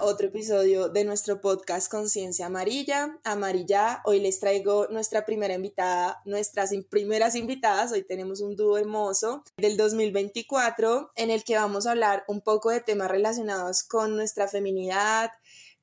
Otro episodio de nuestro podcast Conciencia Amarilla. Amarilla, hoy les traigo nuestra primera invitada, nuestras primeras invitadas. Hoy tenemos un dúo hermoso del 2024 en el que vamos a hablar un poco de temas relacionados con nuestra feminidad,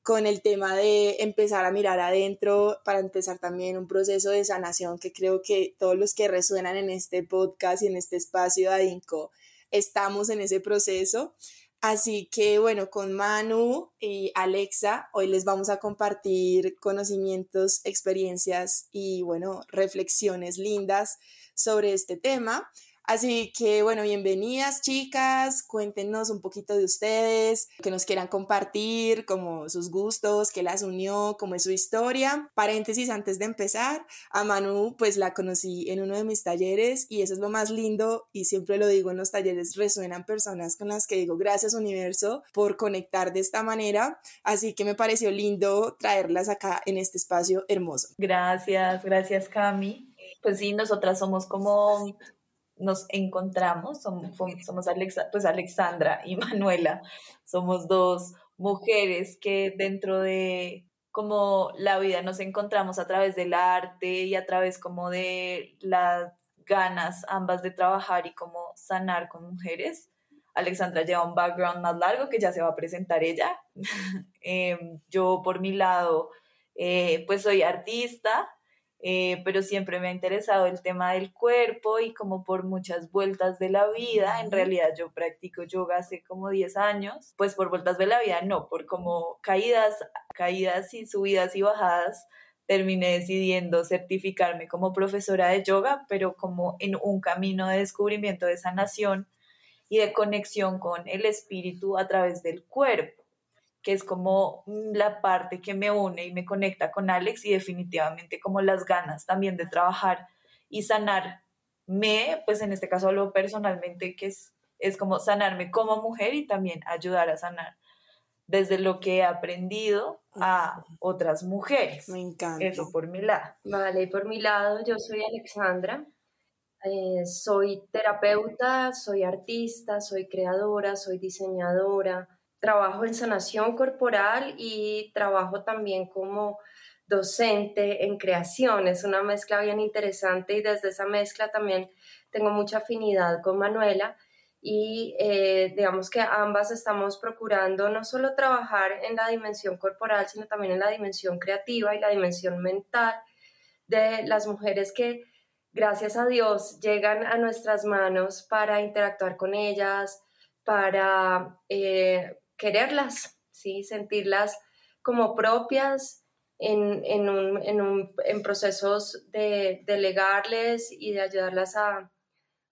con el tema de empezar a mirar adentro para empezar también un proceso de sanación que creo que todos los que resuenan en este podcast y en este espacio de ADINCO estamos en ese proceso. Así que bueno, con Manu y Alexa, hoy les vamos a compartir conocimientos, experiencias y bueno, reflexiones lindas sobre este tema. Así que bueno, bienvenidas chicas, cuéntenos un poquito de ustedes, que nos quieran compartir, como sus gustos, qué las unió, cómo es su historia. Paréntesis antes de empezar, a Manu pues la conocí en uno de mis talleres y eso es lo más lindo y siempre lo digo en los talleres, resuenan personas con las que digo gracias universo por conectar de esta manera, así que me pareció lindo traerlas acá en este espacio hermoso. Gracias, gracias Cami. Pues sí, nosotras somos como nos encontramos, somos, somos pues Alexandra y Manuela, somos dos mujeres que dentro de como la vida nos encontramos a través del arte y a través como de las ganas ambas de trabajar y como sanar con mujeres. Alexandra lleva un background más largo que ya se va a presentar ella. Em, yo por mi lado, eh, pues soy artista, eh, pero siempre me ha interesado el tema del cuerpo y como por muchas vueltas de la vida, en realidad yo practico yoga hace como 10 años, pues por vueltas de la vida no, por como caídas, caídas y subidas y bajadas, terminé decidiendo certificarme como profesora de yoga, pero como en un camino de descubrimiento de sanación y de conexión con el espíritu a través del cuerpo que es como mm, la parte que me une y me conecta con Alex y definitivamente como las ganas también de trabajar y sanarme, pues en este caso hablo personalmente, que es, es como sanarme como mujer y también ayudar a sanar desde lo que he aprendido a otras mujeres. Me encanta. Eso por mi lado. Vale, y por mi lado, yo soy Alexandra. Eh, soy terapeuta, soy artista, soy creadora, soy diseñadora, trabajo en sanación corporal y trabajo también como docente en creación. Es una mezcla bien interesante y desde esa mezcla también tengo mucha afinidad con Manuela y eh, digamos que ambas estamos procurando no solo trabajar en la dimensión corporal, sino también en la dimensión creativa y la dimensión mental de las mujeres que, gracias a Dios, llegan a nuestras manos para interactuar con ellas, para eh, quererlas, ¿sí? sentirlas como propias en, en, procesos de delegarles y de ayudarlas a,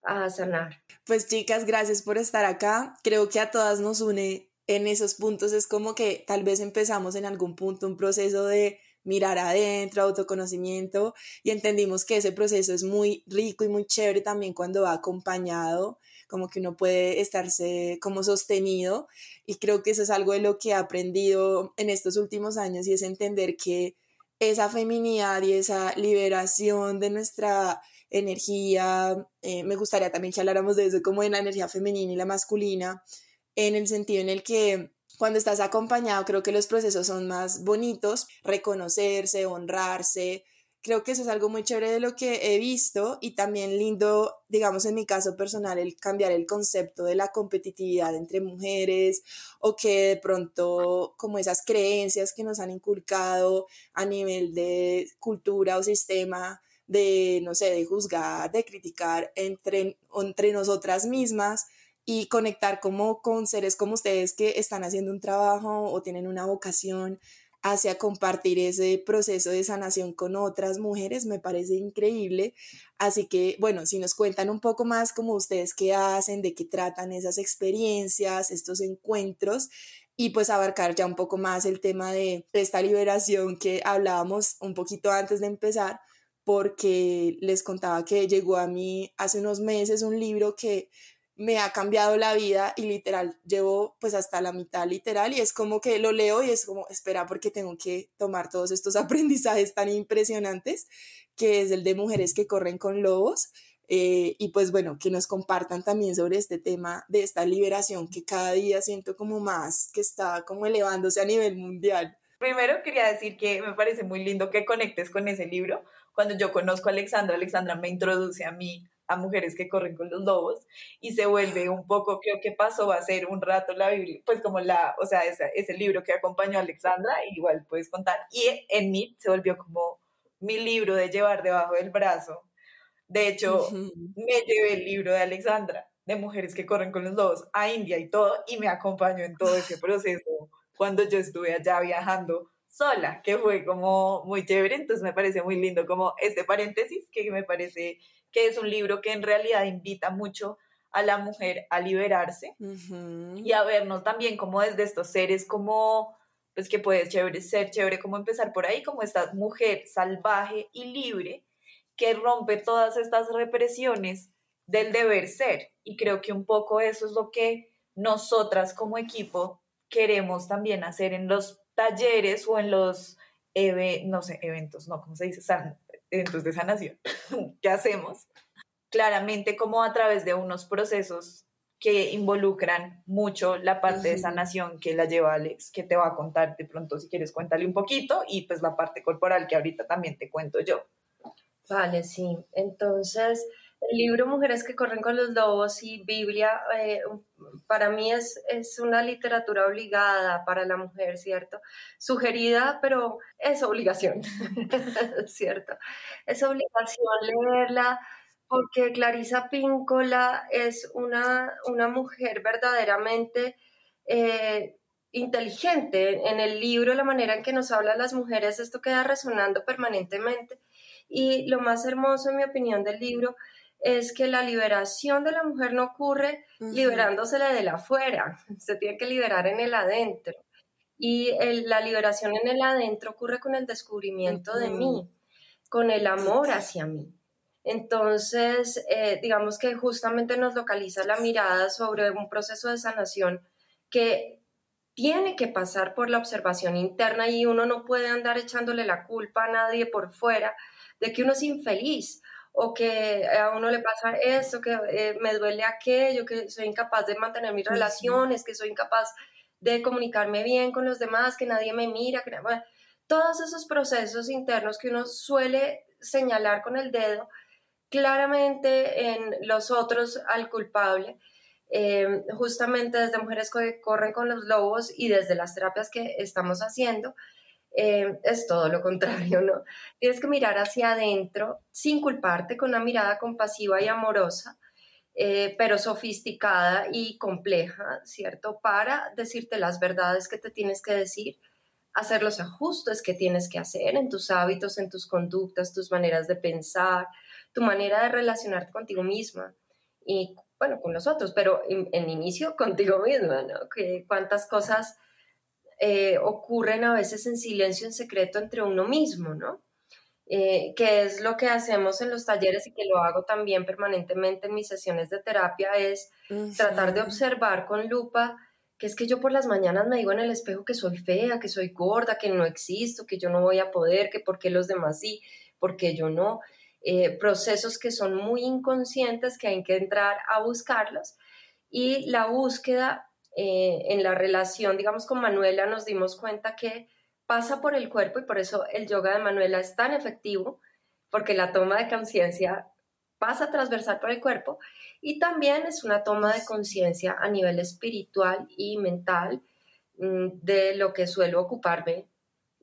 a sanar. Pues chicas, gracias por estar acá. Creo que a todas nos une en esos puntos. Es como que tal vez empezamos en algún punto un proceso de mirar adentro, autoconocimiento y entendimos que ese proceso es muy rico y muy chévere también cuando va acompañado como que uno puede estarse como sostenido y creo que eso es algo de lo que he aprendido en estos últimos años y es entender que esa feminidad y esa liberación de nuestra energía, eh, me gustaría también que habláramos de eso como de la energía femenina y la masculina, en el sentido en el que cuando estás acompañado creo que los procesos son más bonitos, reconocerse, honrarse, creo que eso es algo muy chévere de lo que he visto y también lindo, digamos en mi caso personal, el cambiar el concepto de la competitividad entre mujeres o que de pronto como esas creencias que nos han inculcado a nivel de cultura o sistema de, no sé, de juzgar, de criticar entre, entre nosotras mismas y conectar como con seres como ustedes que están haciendo un trabajo o tienen una vocación hacia compartir ese proceso de sanación con otras mujeres, me parece increíble. Así que, bueno, si nos cuentan un poco más como ustedes qué hacen, de qué tratan esas experiencias, estos encuentros, y pues abarcar ya un poco más el tema de esta liberación que hablábamos un poquito antes de empezar, porque les contaba que llegó a mí hace unos meses un libro que me ha cambiado la vida y literal llevo pues hasta la mitad literal y es como que lo leo y es como espera porque tengo que tomar todos estos aprendizajes tan impresionantes que es el de mujeres que corren con lobos eh, y pues bueno, que nos compartan también sobre este tema de esta liberación que cada día siento como más, que está como elevándose a nivel mundial. Primero quería decir que me parece muy lindo que conectes con ese libro. Cuando yo conozco a Alexandra, Alexandra me introduce a mí a mujeres que corren con los lobos y se vuelve un poco, creo que pasó a ser un rato la Biblia, pues como la, o sea, ese, ese libro que acompañó a Alexandra, igual puedes contar. Y en mí se volvió como mi libro de llevar debajo del brazo de hecho, me llevé el libro de Alexandra, de mujeres que corren con los lobos, a India y todo, y me acompañó en todo ese proceso cuando yo estuve allá viajando sola, que fue como muy chévere, entonces me parece muy lindo como este paréntesis, que me parece que es un libro que en realidad invita mucho a la mujer a liberarse y a vernos también como desde estos seres como pues que puede ser chévere como empezar por ahí como esta mujer salvaje y libre que rompe todas estas represiones del deber ser. Y creo que un poco eso es lo que nosotras como equipo queremos también hacer en los talleres o en los, no sé, eventos, no, ¿cómo se dice? Eventos de sanación que hacemos. Claramente como a través de unos procesos que involucran mucho la parte de sanación que la lleva Alex, que te va a contar de pronto si quieres cuéntale un poquito y pues la parte corporal que ahorita también te cuento yo. Vale, sí. Entonces, el libro Mujeres que corren con los lobos y Biblia, eh, para mí es, es una literatura obligada para la mujer, ¿cierto? Sugerida, pero es obligación, ¿cierto? Es obligación leerla porque Clarisa Píncola es una, una mujer verdaderamente... Eh, inteligente. En el libro, la manera en que nos habla las mujeres, esto queda resonando permanentemente y lo más hermoso, en mi opinión, del libro es que la liberación de la mujer no ocurre liberándosela de la afuera, se tiene que liberar en el adentro. Y la liberación en el adentro ocurre con el descubrimiento de mí, con el amor hacia mí. Entonces, eh, digamos que justamente nos localiza la mirada sobre un proceso de sanación que tiene que pasar por la observación interna y uno no puede andar echándole la culpa a nadie por fuera, de que uno es infeliz o que a uno le pasa esto, que eh, me duele aquello, que soy incapaz de mantener mis relaciones, que soy incapaz de comunicarme bien con los demás, que nadie me mira, que todos esos procesos internos que uno suele señalar con el dedo claramente en los otros al culpable. Eh, justamente desde mujeres que corren con los lobos y desde las terapias que estamos haciendo, eh, es todo lo contrario, ¿no? Tienes que mirar hacia adentro sin culparte, con una mirada compasiva y amorosa, eh, pero sofisticada y compleja, ¿cierto? Para decirte las verdades que te tienes que decir, hacer los ajustes que tienes que hacer en tus hábitos, en tus conductas, tus maneras de pensar, tu manera de relacionarte contigo misma y, bueno, con los otros, pero en, en inicio contigo misma, ¿no? Que cuántas cosas eh, ocurren a veces en silencio, en secreto entre uno mismo, ¿no? Eh, que es lo que hacemos en los talleres y que lo hago también permanentemente en mis sesiones de terapia, es tratar de observar con lupa que es que yo por las mañanas me digo en el espejo que soy fea, que soy gorda, que no existo, que yo no voy a poder, que por qué los demás sí, porque yo no. Eh, procesos que son muy inconscientes que hay que entrar a buscarlos y la búsqueda eh, en la relación, digamos, con Manuela nos dimos cuenta que pasa por el cuerpo y por eso el yoga de Manuela es tan efectivo, porque la toma de conciencia pasa transversal por el cuerpo y también es una toma de conciencia a nivel espiritual y mental mm, de lo que suelo ocuparme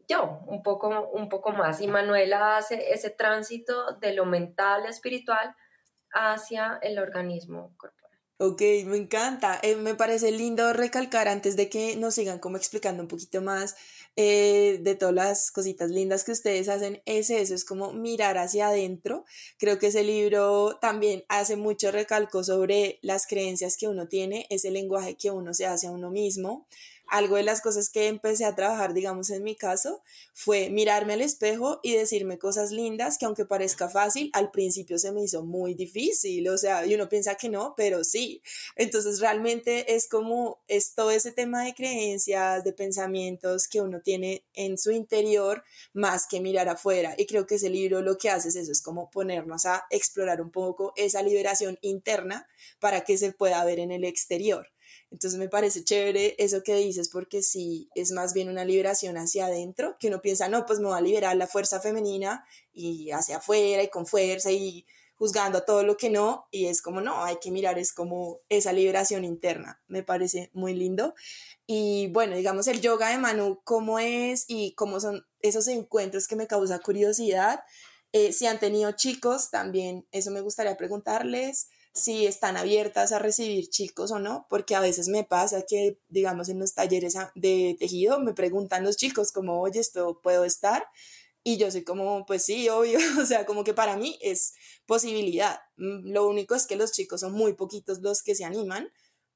yo un poco, un poco más. Y Manuela hace ese tránsito de lo mental, espiritual, hacia el organismo corporal. Ok, me encanta. Eh, me parece lindo recalcar antes de que nos sigan como explicando un poquito más eh, de todas las cositas lindas que ustedes hacen. Es eso, es como mirar hacia adentro. Creo que ese libro también hace mucho recalco sobre las creencias que uno tiene, ese lenguaje que uno se hace a uno mismo algo de las cosas que empecé a trabajar, digamos, en mi caso, fue mirarme al espejo y decirme cosas lindas que aunque parezca fácil, al principio se me hizo muy difícil, o sea, y uno piensa que no, pero sí. Entonces realmente es como, es todo ese tema de creencias, de pensamientos que uno tiene en su interior más que mirar afuera. Y creo que ese libro lo que hace es eso, es como ponernos a explorar un poco esa liberación interna para que se pueda ver en el exterior. Entonces me parece chévere eso que dices porque sí es más bien una liberación hacia adentro, que uno piensa, no, pues me va a liberar la fuerza femenina y hacia afuera y con fuerza y juzgando a todo lo que no, y es como, no, hay que mirar, es como esa liberación interna, me parece muy lindo. Y bueno, digamos el yoga de Manu, ¿cómo es y cómo son esos encuentros que me causa curiosidad? Eh, si han tenido chicos, también eso me gustaría preguntarles si están abiertas a recibir chicos o no, porque a veces me pasa que, digamos, en los talleres de tejido me preguntan los chicos como, oye, esto puedo estar. Y yo soy como, pues sí, obvio, o sea, como que para mí es posibilidad. Mm, lo único es que los chicos son muy poquitos los que se animan,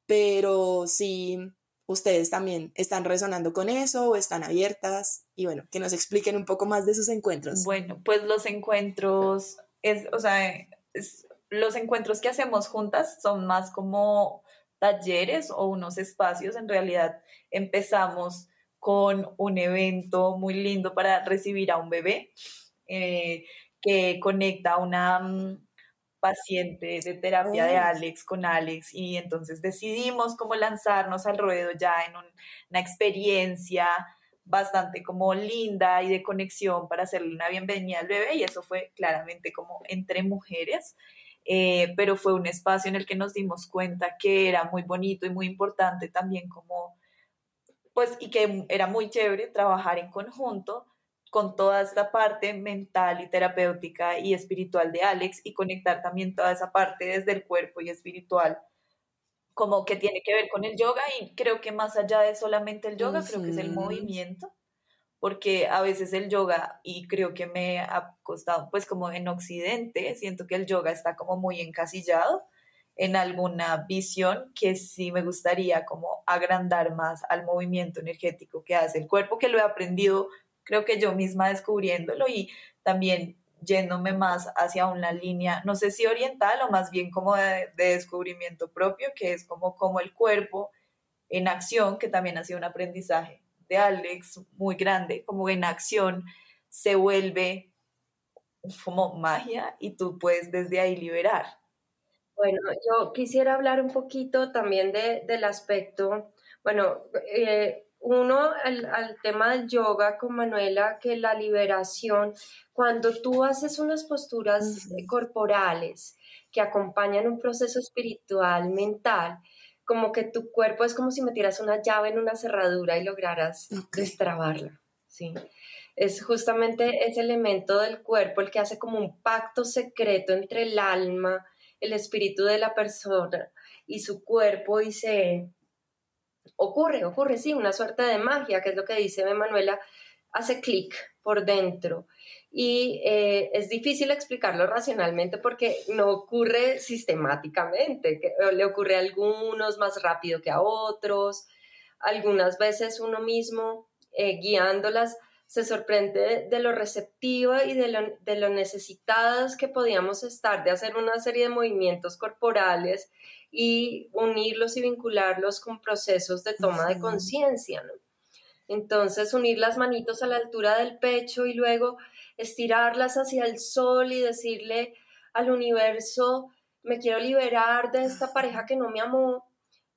pero si ustedes también están resonando con eso o están abiertas y bueno, que nos expliquen un poco más de sus encuentros. Bueno, pues los encuentros, es, o sea, es, los encuentros que hacemos juntas son más como talleres o unos espacios. En realidad empezamos con un evento muy lindo para recibir a un bebé eh, que conecta a una mm, paciente de terapia de Alex con Alex y entonces decidimos cómo lanzarnos al ruedo ya en una experiencia bastante como linda y de conexión para hacerle una bienvenida al bebé y eso fue claramente como entre mujeres eh, pero fue un espacio en el que nos dimos cuenta que era muy bonito y muy importante también como, pues, y que era muy chévere trabajar en conjunto con toda esta parte mental y terapéutica y espiritual de Alex y conectar también toda esa parte desde el cuerpo y espiritual como que tiene que ver con el yoga y creo que más allá de solamente el yoga, creo que es el movimiento porque a veces el yoga, y creo que me ha costado, pues como en Occidente, siento que el yoga está como muy encasillado en alguna visión que sí me gustaría como agrandar más al movimiento energético que hace el cuerpo, que lo he aprendido, creo que yo misma descubriéndolo y también yéndome más hacia una línea, no sé si oriental o más bien como de, de descubrimiento propio, que es como, como el cuerpo en acción, que también ha sido un aprendizaje de Alex muy grande, como en acción, se vuelve como magia y tú puedes desde ahí liberar. Bueno, yo quisiera hablar un poquito también de, del aspecto, bueno, eh, uno al, al, tema del yoga con Manuela, que la liberación, cuando tú haces unas posturas corporales que acompañan un proceso espiritual, mental, como que tu cuerpo es como si metieras una llave en una cerradura y lograras destrabarla, ¿sí? Es justamente ese elemento del cuerpo el que hace como un pacto secreto entre el alma, el espíritu de la persona y su cuerpo y se ocurre, ocurre, sí, una suerte de magia, que es lo que dice Manuela, hace clic por dentro y eh, es difícil explicarlo racionalmente porque no ocurre sistemáticamente, que le ocurre a algunos más rápido que a otros, algunas veces uno mismo eh, guiándolas se sorprende de lo receptiva y de lo, de lo necesitadas que podíamos estar de hacer una serie de movimientos corporales y unirlos y vincularlos con procesos de toma de conciencia. Entonces, unir las manitos a la altura del pecho y luego estirarlas hacia el sol y decirle al universo, me quiero liberar de esta pareja que no me amó,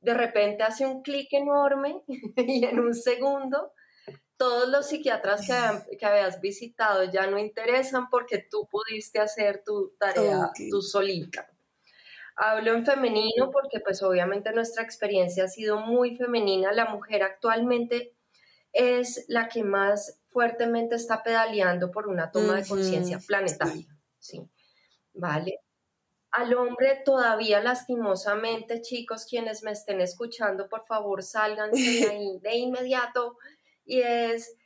de repente hace un clic enorme y en un segundo todos los psiquiatras que, que, habías visitado ya no interesan porque tú pudiste hacer tu tarea tú solita. Hablo en femenino porque pues obviamente nuestra experiencia ha sido muy femenina. La mujer actualmente es la que más fuertemente está pedaleando por una toma de conciencia planetaria, sí. ¿Vale? Al hombre todavía lastimosamente, chicos, quienes me estén escuchando, por favor, salgan de ahí de inmediato. Y es,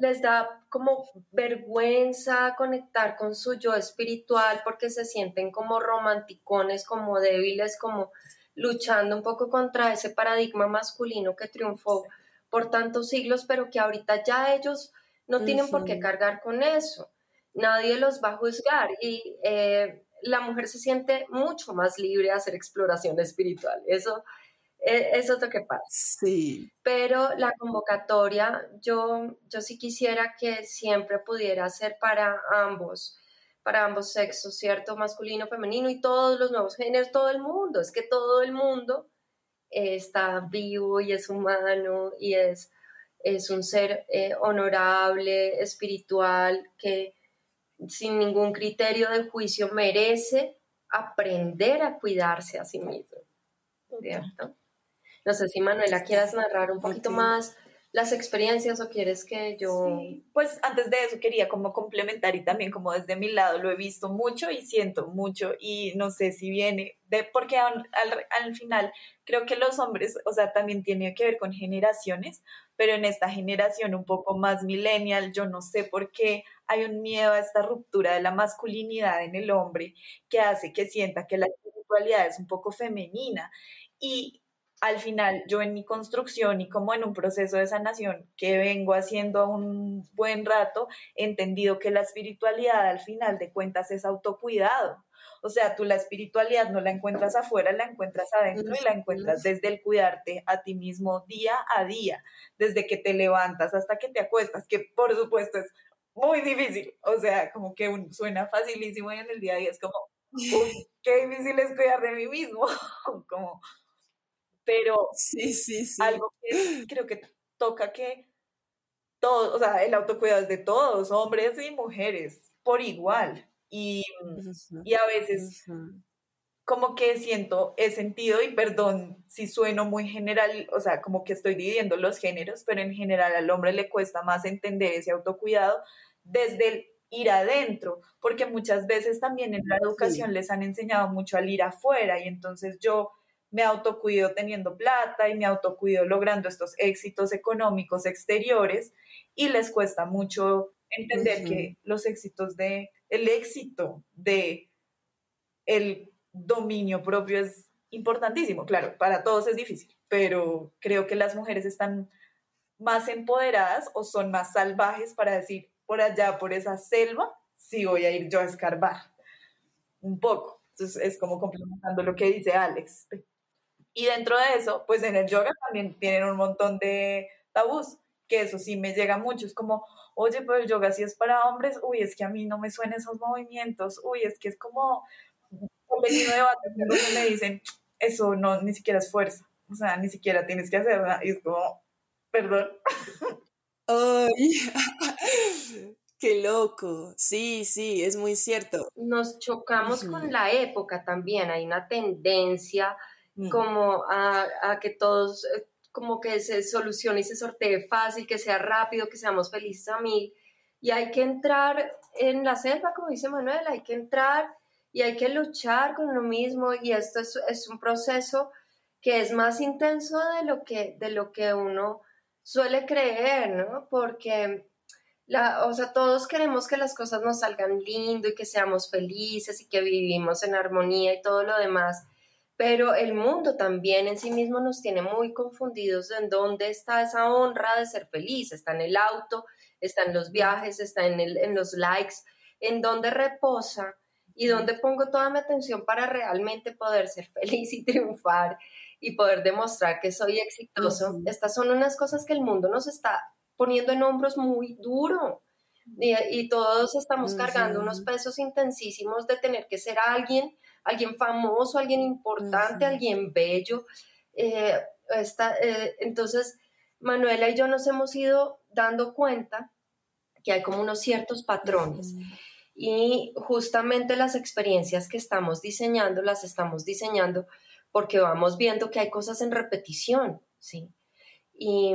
les da como vergüenza conectar con su yo espiritual porque se sienten como romanticones, como débiles, como luchando un poco contra ese paradigma masculino que triunfó por tantos siglos, pero que ahorita ya ellos no tienen por qué cargar con eso. Nadie los va a juzgar y eh, la mujer se siente mucho más libre a hacer exploración espiritual. Eso, e, eso es lo que pasa. Sí. Pero la convocatoria, yo, yo sí quisiera que siempre pudiera ser para ambos, para ambos sexos, ¿cierto? Masculino, femenino y todos los nuevos géneros, todo el mundo. Es que todo el mundo está vivo y es humano y es, es un ser eh, honorable, espiritual, que sin ningún criterio de juicio merece aprender a cuidarse a sí mismo. ¿Cierto? No sé si Manuela quieras narrar un poquito más las experiencias o quieres que yo... pues antes de eso quería como complementar y también como desde mi lado lo he visto mucho y siento mucho y no sé si viene de, porque al, al, final creo que los hombres, o sea, también tiene que ver con generaciones, pero en esta generación un poco más millennial, yo no sé por qué hay un miedo a esta ruptura de la masculinidad en el hombre que hace que sienta que la espiritualidad es un poco femenina. Y al final yo en mi construcción y como en un proceso de sanación que vengo haciendo un buen rato, he entendido que la espiritualidad al final de cuentas es autocuidado. O sea, tú la espiritualidad no la encuentras afuera, la encuentras adentro y la encuentras desde el cuidarte a ti mismo día a día, desde que te levantas hasta que te acuestas, que por supuesto es muy difícil. O sea, como que suena facilísimo y en el día a día es como, qué difícil es cuidar de mí mismo. como pero sí, sí, sí. algo que creo que toca que todos, o sea, el autocuidado es de todos, hombres y mujeres, por igual. Y, y a veces como que siento, he sentido, y perdón si sueno muy general, o sea, como que estoy dividiendo los géneros, pero en general al hombre le cuesta más entender ese autocuidado desde el ir adentro, porque muchas veces también en la educación les han enseñado mucho al ir afuera y entonces yo me autocuido teniendo plata y me autocuido logrando estos éxitos económicos exteriores y les cuesta mucho entender que los éxitos de el éxito de el dominio propio es importantísimo. Claro, para todos es difícil, pero creo que las mujeres están más empoderadas o son más salvajes para decir, por allá, por esa selva, sí voy a ir yo a escarbar un poco. Entonces es como complementando lo que dice Alex. Y dentro de eso, pues en el yoga también tienen un montón de tabús, que eso sí me llega mucho. Es como, oye, pero el yoga sí es para hombres, uy, es que a mí no me suenan esos movimientos, uy, es que es como un vecino debate donde me dicen, eso no, ni siquiera es fuerza, o sea, ni siquiera tienes que hacerla. Y es como, perdón. Ay, qué loco. Sí, sí, es muy cierto. Nos chocamos con la época también, hay una tendencia Como a, que todos, eh, como que se solucione y se sortee fácil, que sea rápido, que seamos felices a mil. Y hay que entrar en la selva, como dice Manuel, hay que entrar y hay que luchar con lo mismo y esto es, es un proceso que es más intenso de lo que, de lo que uno suele creer, ¿no? Porque la, o sea, todos queremos que las cosas nos salgan lindo y que seamos felices y que vivimos en armonía y todo lo demás pero el mundo también en sí mismo nos tiene muy confundidos en dónde está esa honra de ser feliz. Está en el auto, está en los viajes, está en, el, en los likes, en dónde reposa y dónde pongo toda mi atención para realmente poder ser feliz y triunfar y poder demostrar que soy exitoso. Estas son unas cosas que el mundo nos está poniendo en hombros muy duro. Y, todos estamos cargando unos pesos intensísimos de tener que ser alguien alguien famoso, alguien importante, alguien bello. Eh, eh, entonces, Manuela y yo nos hemos ido dando cuenta que hay como unos ciertos patrones. Y justamente las experiencias que estamos diseñando, las estamos diseñando porque vamos viendo que hay cosas en repetición, ¿sí? Y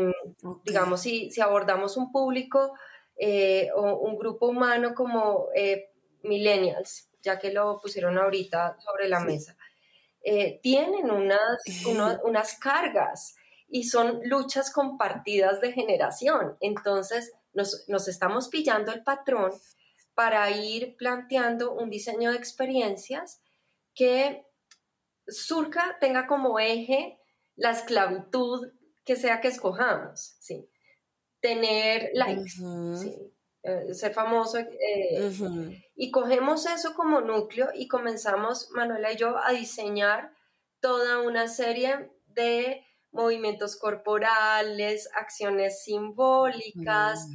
digamos, si, si, abordamos un público eh, o un grupo humano como millennials, ya que lo pusieron ahorita sobre la mesa, eh, tienen unas, unas cargas y son luchas compartidas de generación. Entonces, nos, nos estamos pillando el patrón para ir planteando un diseño de experiencias que surca, tenga como eje la esclavitud que sea que escojamos, ¿sí? Tener likes, ¿sí? Eh, ser famoso. Eh, y cogemos eso como núcleo y comenzamos, Manuela y yo, a diseñar toda una serie de movimientos corporales, acciones simbólicas,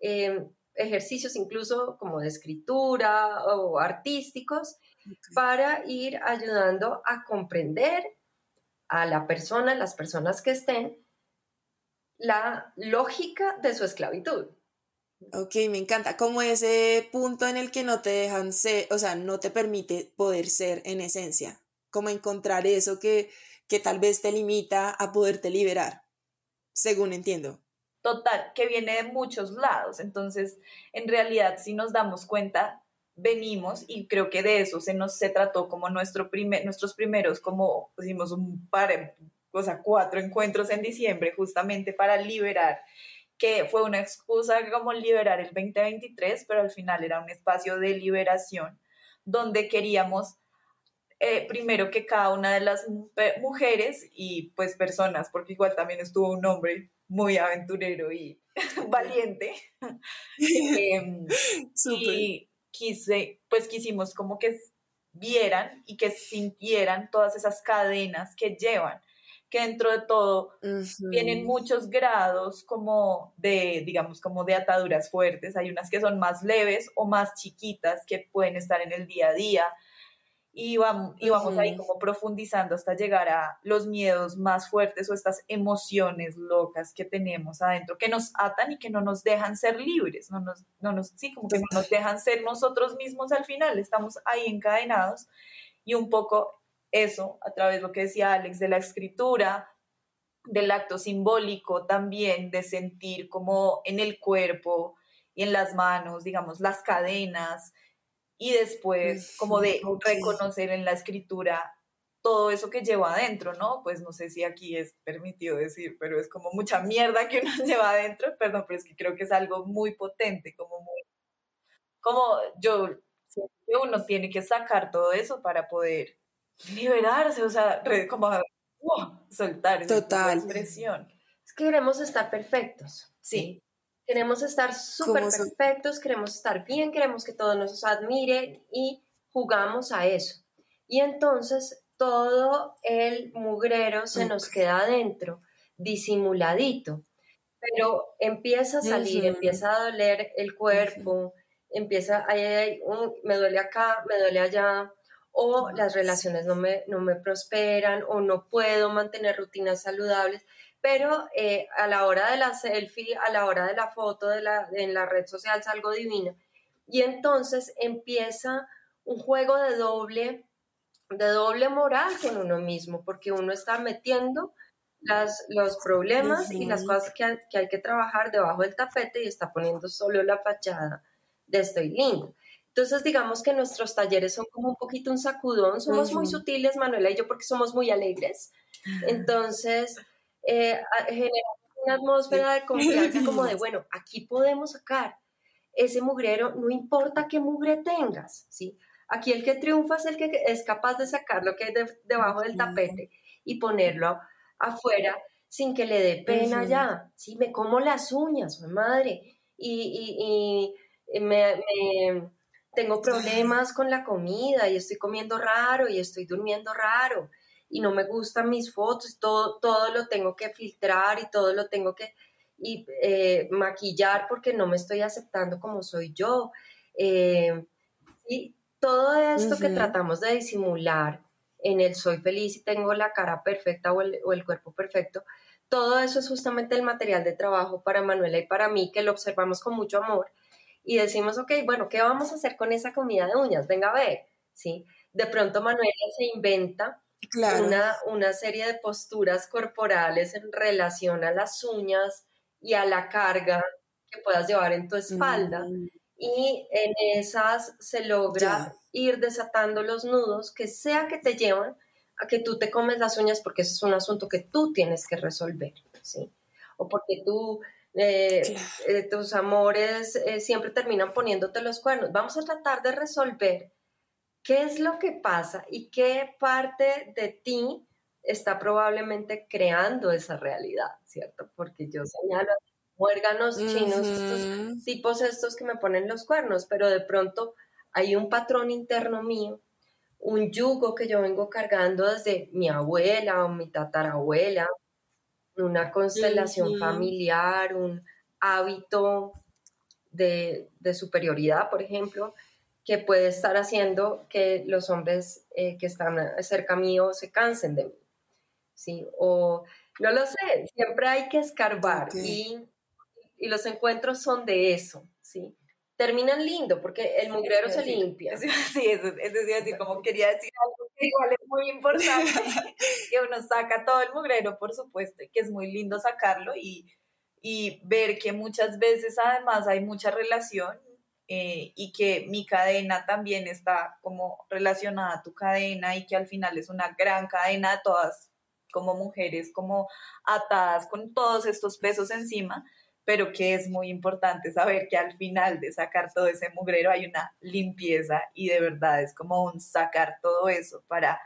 em, ejercicios incluso como de escritura o artísticos, para ir ayudando a comprender a la persona, las personas que estén, la lógica de su esclavitud. Ok, me encanta. Como ese punto en el que no te dejan ser, o sea, no te permite poder ser en esencia. Como encontrar eso que, que tal vez te limita a poderte liberar, según entiendo. Total, que viene de muchos lados. Entonces, en realidad, si nos damos cuenta, venimos y creo que de eso se nos se trató como nuestro primer, nuestros primeros, como hicimos un par, o cuatro encuentros en diciembre justamente para liberar que fue una excusa como liberar el 2023, pero al final era un espacio de liberación donde queríamos eh, primero que cada una de las mujeres y pues personas, porque igual también estuvo un hombre muy aventurero y valiente. Em, y quise, pues quisimos como que vieran y que sintieran todas esas cadenas que llevan que dentro de todo tienen muchos grados como de, digamos, como de ataduras fuertes. Hay unas que son más leves o más chiquitas que pueden estar en el día a día. Y vamos, y vamos ahí como profundizando hasta llegar a los miedos más fuertes o estas emociones locas que tenemos adentro, que nos atan y que no nos dejan ser libres, no nos, no nos, sí, como que no nos dejan ser nosotros mismos al final, estamos ahí encadenados y un poco eso a través de lo que decía Alex, de la escritura, del acto simbólico también, de sentir como en el cuerpo y en las manos, digamos, las cadenas, y después como de reconocer en la escritura todo eso que lleva adentro, ¿no? Pues no sé si aquí es permitido decir, pero es como mucha mierda que uno lleva adentro, perdón, pero es que creo que es algo muy potente, como muy, como yo, uno tiene que sacar todo eso para poder liberarse, o sea, como soltar esa expresión. Es que queremos estar perfectos. Sí. Queremos estar súper perfectos, queremos estar bien, queremos que todos nos admiren y jugamos a eso. Y entonces todo el mugrero se nos queda adentro, disimuladito. Pero empieza a salir, empieza a doler el cuerpo, empieza, ay, me duele acá, me duele allá, o las relaciones no me, no me prosperan o no puedo mantener rutinas saludables, pero eh, a la hora de la selfie, a la hora de la foto de la, en la red social salgo divina. Y entonces empieza un juego de doble, de doble moral con uno mismo, porque uno está metiendo las, los problemas y las cosas que, que hay que trabajar debajo del tapete y está poniendo solo la fachada de estoy lindo. Entonces, digamos que nuestros talleres son como un poquito un sacudón, somos muy sutiles, Manuela y yo, porque somos muy alegres. Entonces, eh, generamos una atmósfera de confianza como de, bueno, aquí podemos sacar ese mugrero, no importa qué mugre tengas, ¿sí? Aquí el que triunfa es el que es capaz de sacar lo que hay debajo del tapete y ponerlo afuera sin que le dé pena ya, ¿sí? Me como las uñas, mi madre, y, y, me tengo problemas con la comida y estoy comiendo raro y estoy durmiendo raro y no me gustan mis fotos, todo, todo lo tengo que filtrar y todo lo tengo que y, eh, maquillar porque no me estoy aceptando como soy yo. Eh, y todo esto que tratamos de disimular en el soy feliz y tengo la cara perfecta o el, o el cuerpo perfecto, todo eso es justamente el material de trabajo para Manuela y para mí, que lo observamos con mucho amor y decimos, ok, bueno, ¿qué vamos a hacer con esa comida de uñas? Venga a ver, ¿sí? De pronto Manuela se inventa una, una serie de posturas corporales en relación a las uñas y a la carga que puedas llevar en tu espalda. Mm. Y en esas se logra ir desatando los nudos que sea que te llevan a que tú te comes las uñas porque ese es un asunto que tú tienes que resolver, ¿sí? O porque tú eh, eh, tus amores eh, siempre terminan poniéndote los cuernos. Vamos a tratar de resolver qué es lo que pasa y qué parte de ti está probablemente creando esa realidad, ¿cierto? Porque yo señalo muérganos chinos, estos tipos estos que me ponen los cuernos, pero de pronto hay un patrón interno mío, un yugo que yo vengo cargando desde mi abuela o mi tatarabuela, una constelación familiar, un hábito de, superioridad, por ejemplo, que puede estar haciendo que los hombres eh, que están cerca mío se cansen de mí. ¿sí? O no lo sé, siempre hay que escarbar y, y, los encuentros son de eso, ¿sí? Terminan lindo porque el mugrero se limpia. Sí, eso, es decir, como quería decir algo igual es muy importante, que uno saca todo el mugrero, por supuesto, y que es muy lindo sacarlo y, y ver que muchas veces además hay mucha relación eh, y que mi cadena también está como relacionada a tu cadena y que al final es una gran cadena de todas como mujeres, como atadas con todos estos pesos encima, pero que es muy importante saber que al final de sacar todo ese mugrero hay una limpieza y de verdad es como un sacar todo eso para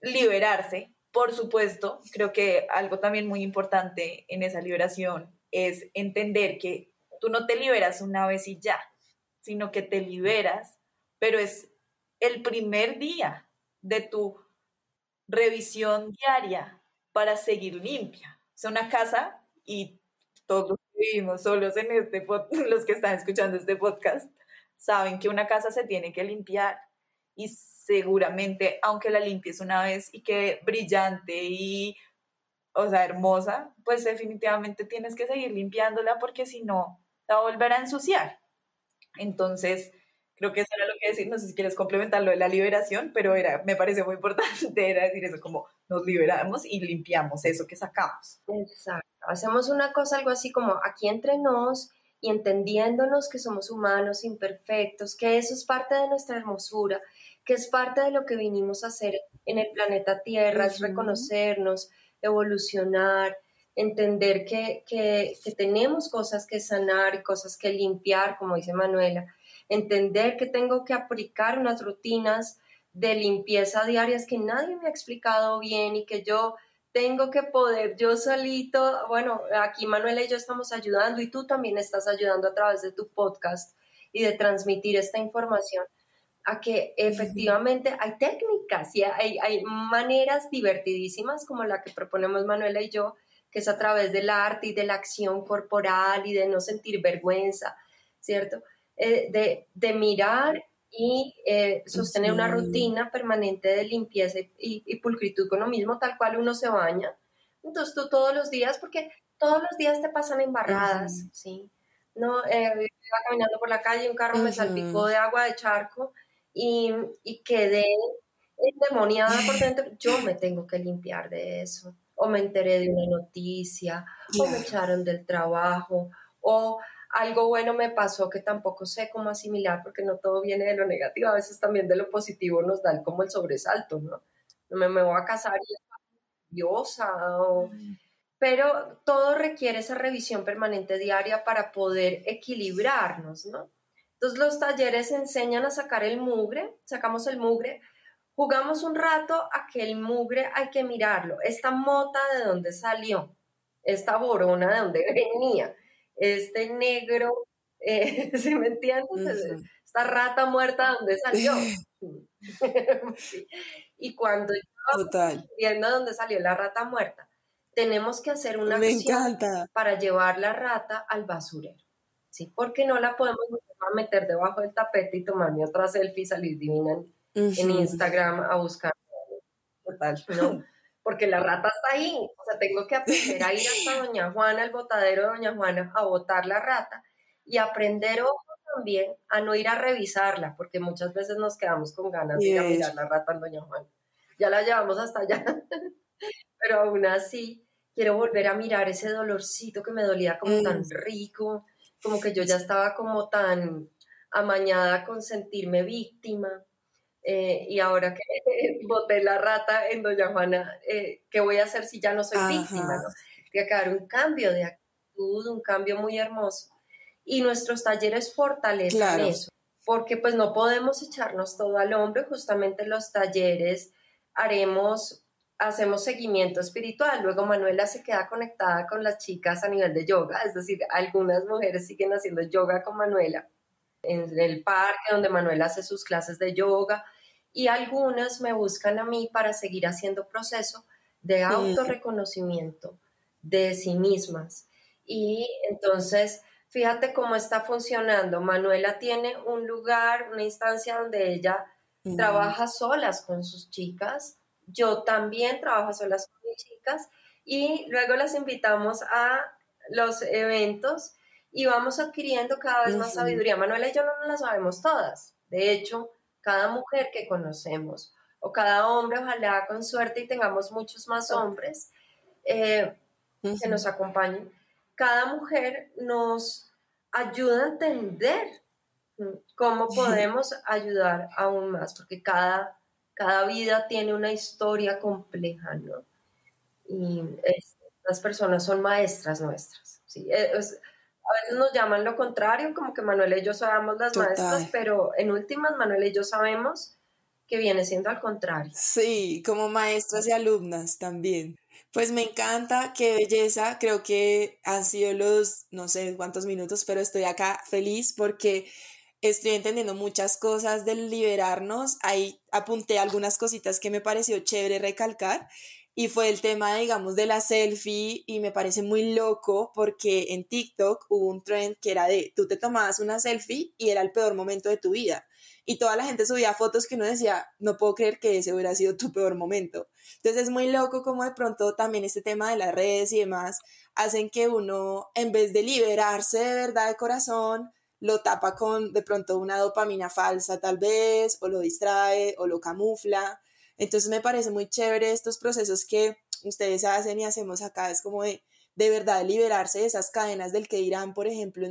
liberarse. Por supuesto, creo que algo también muy importante en esa liberación es entender que tú no te liberas una vez y ya, sino que te liberas, pero es el primer día de tu revisión diaria para seguir limpia. Es una casa y todos vivimos solos en este los que están escuchando este podcast saben que una casa se tiene que limpiar y seguramente aunque la limpies una vez y que brillante y o sea, hermosa, pues definitivamente tienes que seguir limpiándola porque si no, la va a volver a ensuciar. Entonces, Creo que eso era lo que decir, no sé si quieres complementar lo de la liberación, pero era, me parece muy importante, era decir eso, como nos liberamos y limpiamos eso que sacamos. Exacto, hacemos una cosa, algo así como aquí entre nos y entendiéndonos que somos humanos imperfectos, que eso es parte de nuestra hermosura, que es parte de lo que vinimos a hacer en el planeta Tierra, es reconocernos, evolucionar, entender que, que, que tenemos cosas que sanar y cosas que limpiar, como dice Manuela, entender que tengo que aplicar unas rutinas de limpieza diarias que nadie me ha explicado bien y que yo tengo que poder yo solito, bueno, aquí Manuela y yo estamos ayudando y tú también estás ayudando a través de tu podcast y de transmitir esta información a que efectivamente hay técnicas y hay, hay maneras divertidísimas como la que proponemos Manuela y yo, que es a través del arte y de la acción corporal y de no sentir vergüenza, ¿cierto? Eh, de, mirar y eh, sostener una rutina permanente de limpieza y, pulcritud con lo mismo, tal cual uno se baña. Entonces tú todos los días, porque todos los días te pasan embarradas, ¿sí? No, eh, iba caminando por la calle, un carro me salpicó de agua de charco y, y quedé endemoniada por dentro. Yo me tengo que limpiar de eso. O me enteré de una noticia, o me echaron del trabajo, o algo bueno me pasó que tampoco sé cómo asimilar, porque no todo viene de lo negativo, a veces también de lo positivo nos dan como el sobresalto, ¿no? Me, me voy a casar y diosa, mm. pero todo requiere esa revisión permanente diaria para poder equilibrarnos, ¿no? Entonces los talleres enseñan a sacar el mugre, sacamos el mugre, jugamos un rato a que el mugre hay que mirarlo, esta mota de dónde salió, esta borona de dónde venía, este negro, eh, ¿se me entiendes? Esta rata muerta, ¿dónde salió? Y cuando yo viendo dónde salió la rata muerta, tenemos que hacer una acción para llevar la rata al basurero. ¿sí? Porque no la podemos meter debajo del tapete y tomarme otra selfie y salir divina en, Instagram a buscar. Total, no porque la rata está ahí. O sea, tengo que aprender a ir hasta Doña Juana, el botadero de Doña Juana, a botar la rata y aprender ojo también a no ir a revisarla, porque muchas veces nos quedamos con ganas de ir a mirar la rata en Doña Juana. Ya la llevamos hasta allá, pero aún así quiero volver a mirar ese dolorcito que me dolía como tan mm. rico, como que yo ya estaba como tan amañada con sentirme víctima. Eh, y ahora que boté la rata en Doña Juana, eh, ¿qué voy a hacer si ya no soy víctima? ¿no? Tiene que haber un cambio de actitud, un cambio muy hermoso. Y nuestros talleres fortalecen eso, porque pues no podemos echarnos todo al hombro, justamente los talleres haremos hacemos seguimiento espiritual. Luego Manuela se queda conectada con las chicas a nivel de yoga, es decir, algunas mujeres siguen haciendo yoga con Manuela en el parque donde Manuela hace sus clases de yoga y algunas me buscan a mí para seguir haciendo proceso de autorreconocimiento de sí mismas. Y entonces, fíjate cómo está funcionando. Manuela tiene un lugar, una instancia donde ella trabaja solas con sus chicas yo también trabajo solas con mis chicas y luego las invitamos a los eventos y vamos adquiriendo cada vez más sabiduría. Manuela y yo no nos la sabemos todas. De hecho, cada mujer que conocemos o cada hombre, ojalá con suerte y tengamos muchos más hombres eh, que nos acompañen, cada mujer nos ayuda a entender cómo podemos ayudar aún más, porque cada cada vida tiene una historia compleja, ¿no? Y estas personas son maestras nuestras, ¿sí? Eh, a veces nos llaman lo contrario, como que Manuel y yo sabemos las maestras, pero en últimas Manuel y yo sabemos que viene siendo al contrario. Sí, como maestras y alumnas también. Pues me encanta, qué belleza. Creo que han sido los, no sé cuántos minutos, pero estoy acá feliz porque estoy entendiendo muchas cosas del liberarnos. Ahí apunté algunas cositas que me pareció chévere recalcar y fue el tema, digamos, de la selfie y me parece muy loco porque en TikTok hubo un trend que era de tú te tomabas una selfie y era el peor momento de tu vida. Y toda la gente subía fotos que uno decía, no puedo creer que ese hubiera sido tu peor momento. Entonces es muy loco como de pronto también este tema de las redes y demás hacen que uno, en vez de liberarse de verdad de corazón, lo tapa con de pronto una dopamina falsa tal vez, o lo distrae, o lo camufla. Entonces me parece muy chévere estos procesos que ustedes hacen y hacemos acá, es como de, de verdad liberarse de esas cadenas del que dirán, por ejemplo,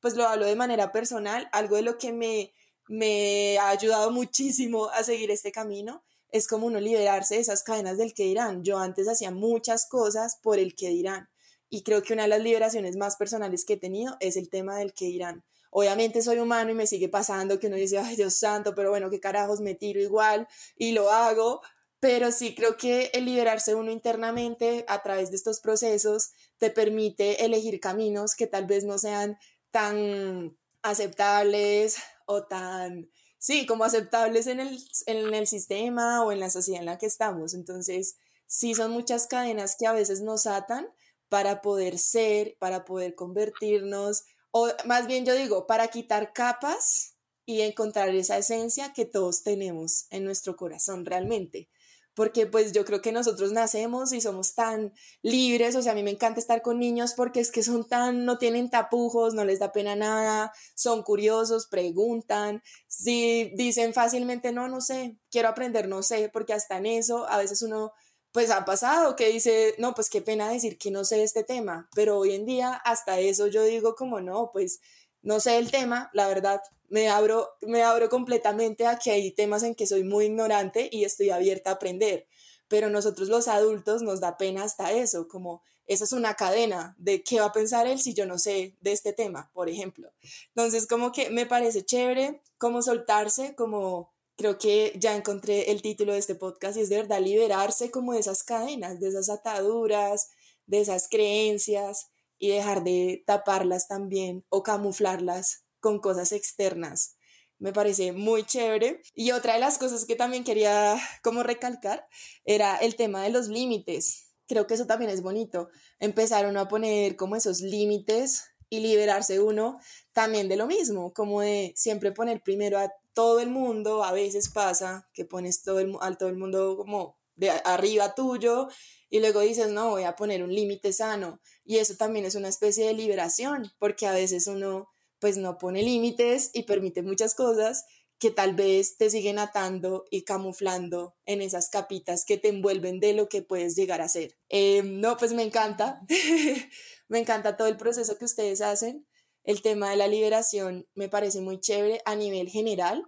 pues lo hablo de manera personal, algo de lo que me, me ha ayudado muchísimo a seguir este camino, es como uno liberarse de esas cadenas del que dirán. Yo antes hacía muchas cosas por el que dirán y creo que una de las liberaciones más personales que he tenido es el tema del que dirán. Obviamente soy humano y me sigue pasando que uno dice, ay Dios santo, pero bueno, qué carajos, me tiro igual y lo hago. Pero sí creo que el liberarse uno internamente a través de estos procesos te permite elegir caminos que tal vez no sean tan aceptables o tan, sí, como aceptables en el, en el sistema o en la sociedad en la que estamos. Entonces, sí son muchas cadenas que a veces nos atan para poder ser, para poder convertirnos o más bien yo digo, para quitar capas y encontrar esa esencia que todos tenemos en nuestro corazón realmente. Porque pues yo creo que nosotros nacemos y somos tan libres, o sea, a mí me encanta estar con niños porque es que son tan, no tienen tapujos, no les da pena nada, son curiosos, preguntan, si dicen fácilmente, no, no sé, quiero aprender, no sé, porque hasta en eso a veces uno pues ha pasado que dice, no, pues qué pena decir que no sé este tema, pero hoy en día hasta eso yo digo como no, pues no sé el tema, la verdad, me abro, me abro completamente a que hay temas en que soy muy ignorante y estoy abierta a aprender, pero nosotros los adultos nos da pena hasta eso, como esa es una cadena de qué va a pensar él si yo no sé de este tema, por ejemplo. Entonces, como que me parece chévere como soltarse, como creo que ya encontré el título de este podcast y es de verdad liberarse como de esas cadenas, de esas ataduras, de esas creencias y dejar de taparlas también o camuflarlas con cosas externas. Me parece muy chévere. Y otra de las cosas que también quería como recalcar era el tema de los límites. Creo que eso también es bonito. Empezaron a poner como esos límites y liberarse uno también de lo mismo, como de siempre poner primero a todo el mundo, a veces pasa que pones todo el, al todo el mundo como de arriba tuyo y luego dices, no, voy a poner un límite sano. Y eso también es una especie de liberación, porque a veces uno pues no pone límites y permite muchas cosas que tal vez te siguen atando y camuflando en esas capitas que te envuelven de lo que puedes llegar a ser. Em, no, pues me encanta, me encanta todo el proceso que ustedes hacen el tema de la liberación me parece muy chévere a nivel general.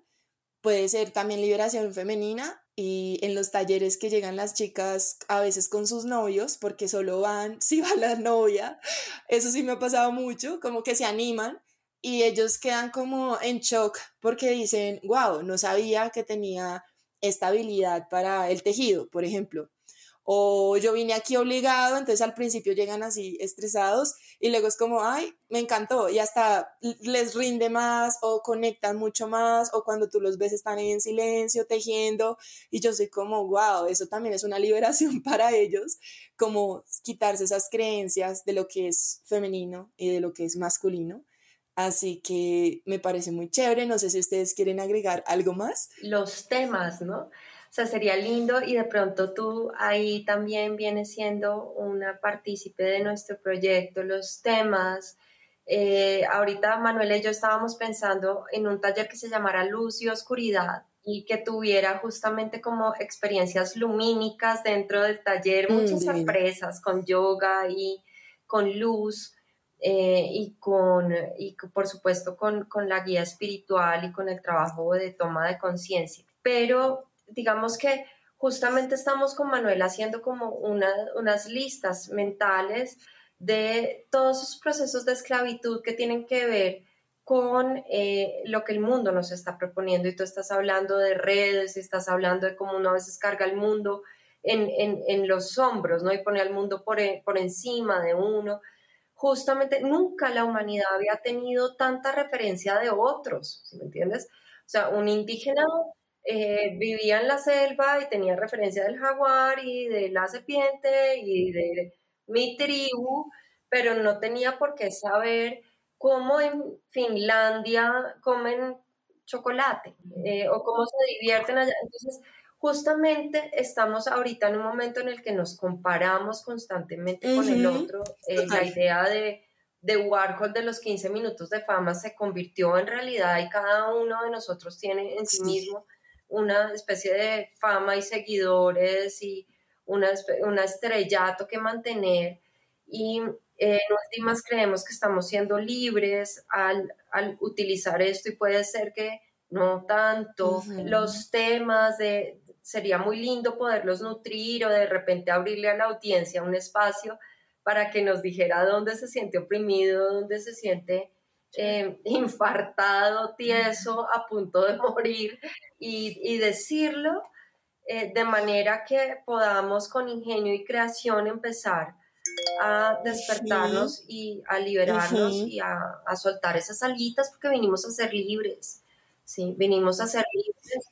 Puede ser también liberación femenina y en los talleres que llegan las chicas a veces con sus novios, porque solo van si va la novia. Eso sí me ha pasado mucho, como que se animan y ellos quedan como en shock porque dicen, wow, no sabía que tenía esta habilidad para el tejido, por ejemplo o yo vine aquí obligado, entonces al principio llegan así estresados y luego es como, ay, me encantó y hasta les rinde más o conectan mucho más o cuando tú los ves están en silencio tejiendo y yo soy como, wow, eso también es una liberación para ellos, como quitarse esas creencias de lo que es femenino y de lo que es masculino. Así que me parece muy chévere, no sé si ustedes quieren agregar algo más. Los temas, ¿no? Sea, sería lindo y de pronto tú ahí también vienes siendo una partícipe de nuestro proyecto, los temas. Eh, ahorita Manuela y yo estábamos pensando en un taller que se llamara Luz y Oscuridad y que tuviera justamente como experiencias lumínicas dentro del taller, mm, muchas sorpresas con yoga y con luz. Eh, y, con, y por supuesto con, con la guía espiritual y con el trabajo de toma de conciencia. Pero digamos que justamente estamos con Manuel haciendo como unas listas mentales de todos esos procesos de esclavitud que tienen que ver con eh, lo que el mundo nos está proponiendo. Y tú estás hablando de redes, estás hablando de cómo uno a veces carga el mundo en, los hombros, ¿no? Y pone al mundo por, e, por encima de uno. Justamente nunca la humanidad había tenido tanta referencia de otros, ¿sí me entiendes? O sea, un indígena eh, vivía en la selva y tenía referencia del jaguar y de la serpiente y de mi tribu, pero no tenía por qué saber cómo en Finlandia comen chocolate eh, o cómo se divierten allá. Entonces, justamente estamos ahorita en un momento en el que nos comparamos constantemente con el otro. Eh, la idea de, de Warhol de los 15 minutos de fama se convirtió en realidad y cada uno de nosotros tiene en sí mismo una especie de fama y seguidores y una, una estrellato que mantener y en últimas creemos que estamos siendo libres al, utilizar esto y puede ser que no tanto. Los temas de sería muy lindo poderlos nutrir o de repente abrirle a la audiencia un espacio para que nos dijera dónde se siente oprimido, dónde se siente eh, infartado, tieso, a punto de morir y, decirlo eh, de manera que podamos con ingenio y creación empezar a despertarnos y a liberarnos y a, a, soltar esas alitas porque venimos a ser libres, ¿sí? Venimos a ser libres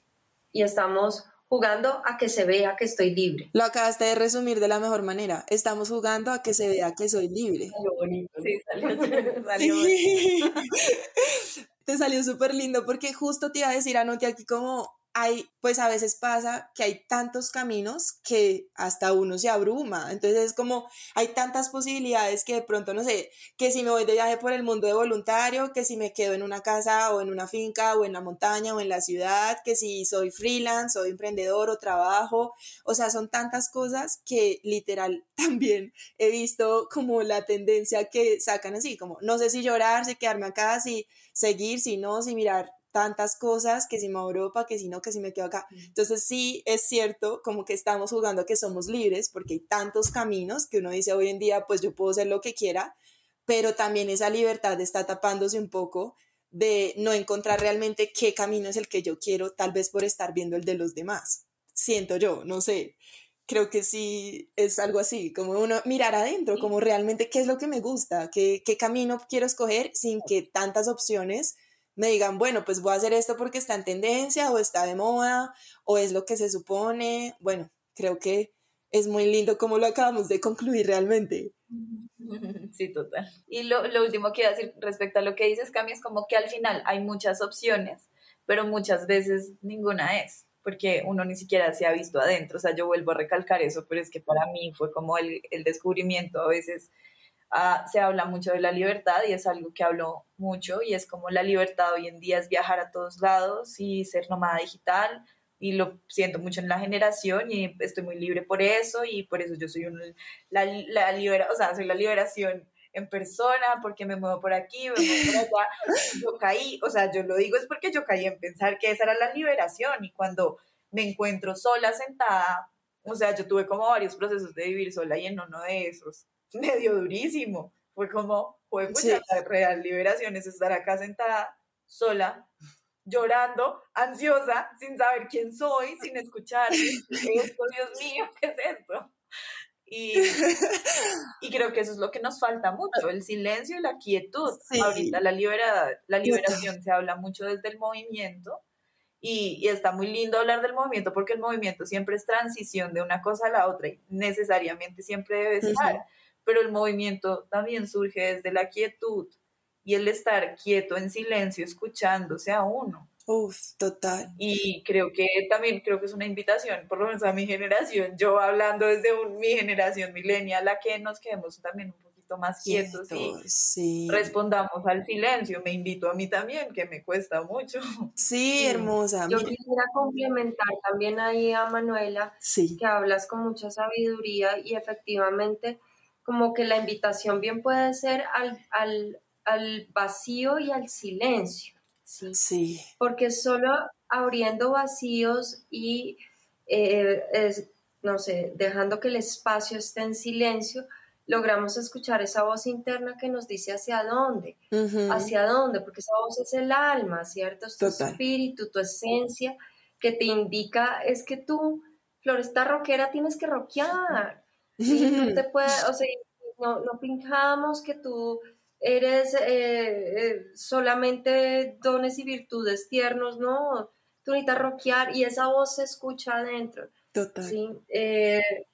y estamos jugando a que se vea que estoy libre. Lo acabaste de resumir de la mejor manera. Estamos jugando a que se vea que soy libre. Salió bonito. Sí, salió, Te salió súper lindo porque justo te iba a decir, Anote, aquí como hay, pues a veces pasa que hay tantos caminos que hasta uno se abruma. Entonces es como, hay tantas posibilidades que de pronto, no sé, que si me voy de viaje por el mundo de voluntario, que si me quedo en una casa o en una finca o en la montaña o en la ciudad, que si soy freelance, soy emprendedor o trabajo. O sea, son tantas cosas que literal también he visto como la tendencia que sacan así, como no sé si llorar, si quedarme acá, si seguir, si no, si mirar tantas cosas, que si me a Europa, que si no, que si me quedo acá. Entonces sí es cierto como que estamos jugando a que somos libres porque hay tantos caminos que uno dice hoy en día pues yo puedo hacer lo que quiera, pero también esa libertad está tapándose un poco de no encontrar realmente qué camino es el que yo quiero, tal vez por estar viendo el de los demás. Siento yo, no sé. Creo que sí es algo así, como uno mirar adentro, como realmente qué es lo que me gusta, qué, qué camino quiero escoger sin que tantas opciones me digan, bueno, pues voy a hacer esto porque está en tendencia o está de moda o es lo que se supone. Bueno, creo que es muy lindo como lo acabamos de concluir realmente. Sí, total. Y lo, lo último que iba a decir respecto a lo que dices, Cami, es como que al final hay muchas opciones, pero muchas veces ninguna es, porque uno ni siquiera se ha visto adentro. O sea, yo vuelvo a recalcar eso, pero es que para mí fue como el, el descubrimiento a veces Ah, se habla mucho de la libertad y es algo que hablo mucho y es como la libertad hoy en día es viajar a todos lados y ser nómada digital y lo siento mucho en la generación y estoy muy libre por eso y por eso yo soy la, la libera, o sea, soy la liberación en persona porque me muevo por aquí, me muevo por allá, yo caí, o sea, yo lo digo es porque yo caí en pensar que esa era la liberación y cuando me encuentro sola sentada, o sea, yo tuve como varios procesos de vivir sola y en uno de esos medio durísimo. Fue como, fue mucha real liberación es estar acá sentada sola, llorando, ansiosa, sin saber quién soy, sin escuchar esto, Dios mío, ¿qué es esto? Y, y, creo que eso es lo que nos falta mucho, el silencio y la quietud. Ahorita la, libera, la liberación se habla mucho desde el movimiento y, y, está muy lindo hablar del movimiento porque el movimiento siempre es transición de una cosa a la otra y necesariamente siempre debe estar, pero el movimiento también surge desde la quietud y el estar quieto en silencio escuchándose a uno. Uf, total. Y creo que también creo que es una invitación, por lo menos a mi generación, yo hablando desde mi generación milenial, a que nos quedemos también un poquito más quietos y respondamos al silencio. Me invito a mí también, que me cuesta mucho. Sí, hermosa. Yo quisiera complementar también ahí a Manuela, que hablas con mucha sabiduría y efectivamente como que la invitación bien puede ser al, al, al vacío y al silencio. ¿sí? Porque solo abriendo vacíos y, eh, no sé, dejando que el espacio esté en silencio, logramos escuchar esa voz interna que nos dice hacia dónde, hacia dónde, porque esa voz es el alma, ¿cierto? Es tu espíritu, tu esencia, que te indica, es que tú, Floresta rockera, tienes que No te puedes, o sea, no, no pinjamos que tú eres eh, eh, solamente dones y virtudes tiernos, no, tú necesitas rockear y esa voz se escucha adentro. Total. ¿sí? Eh,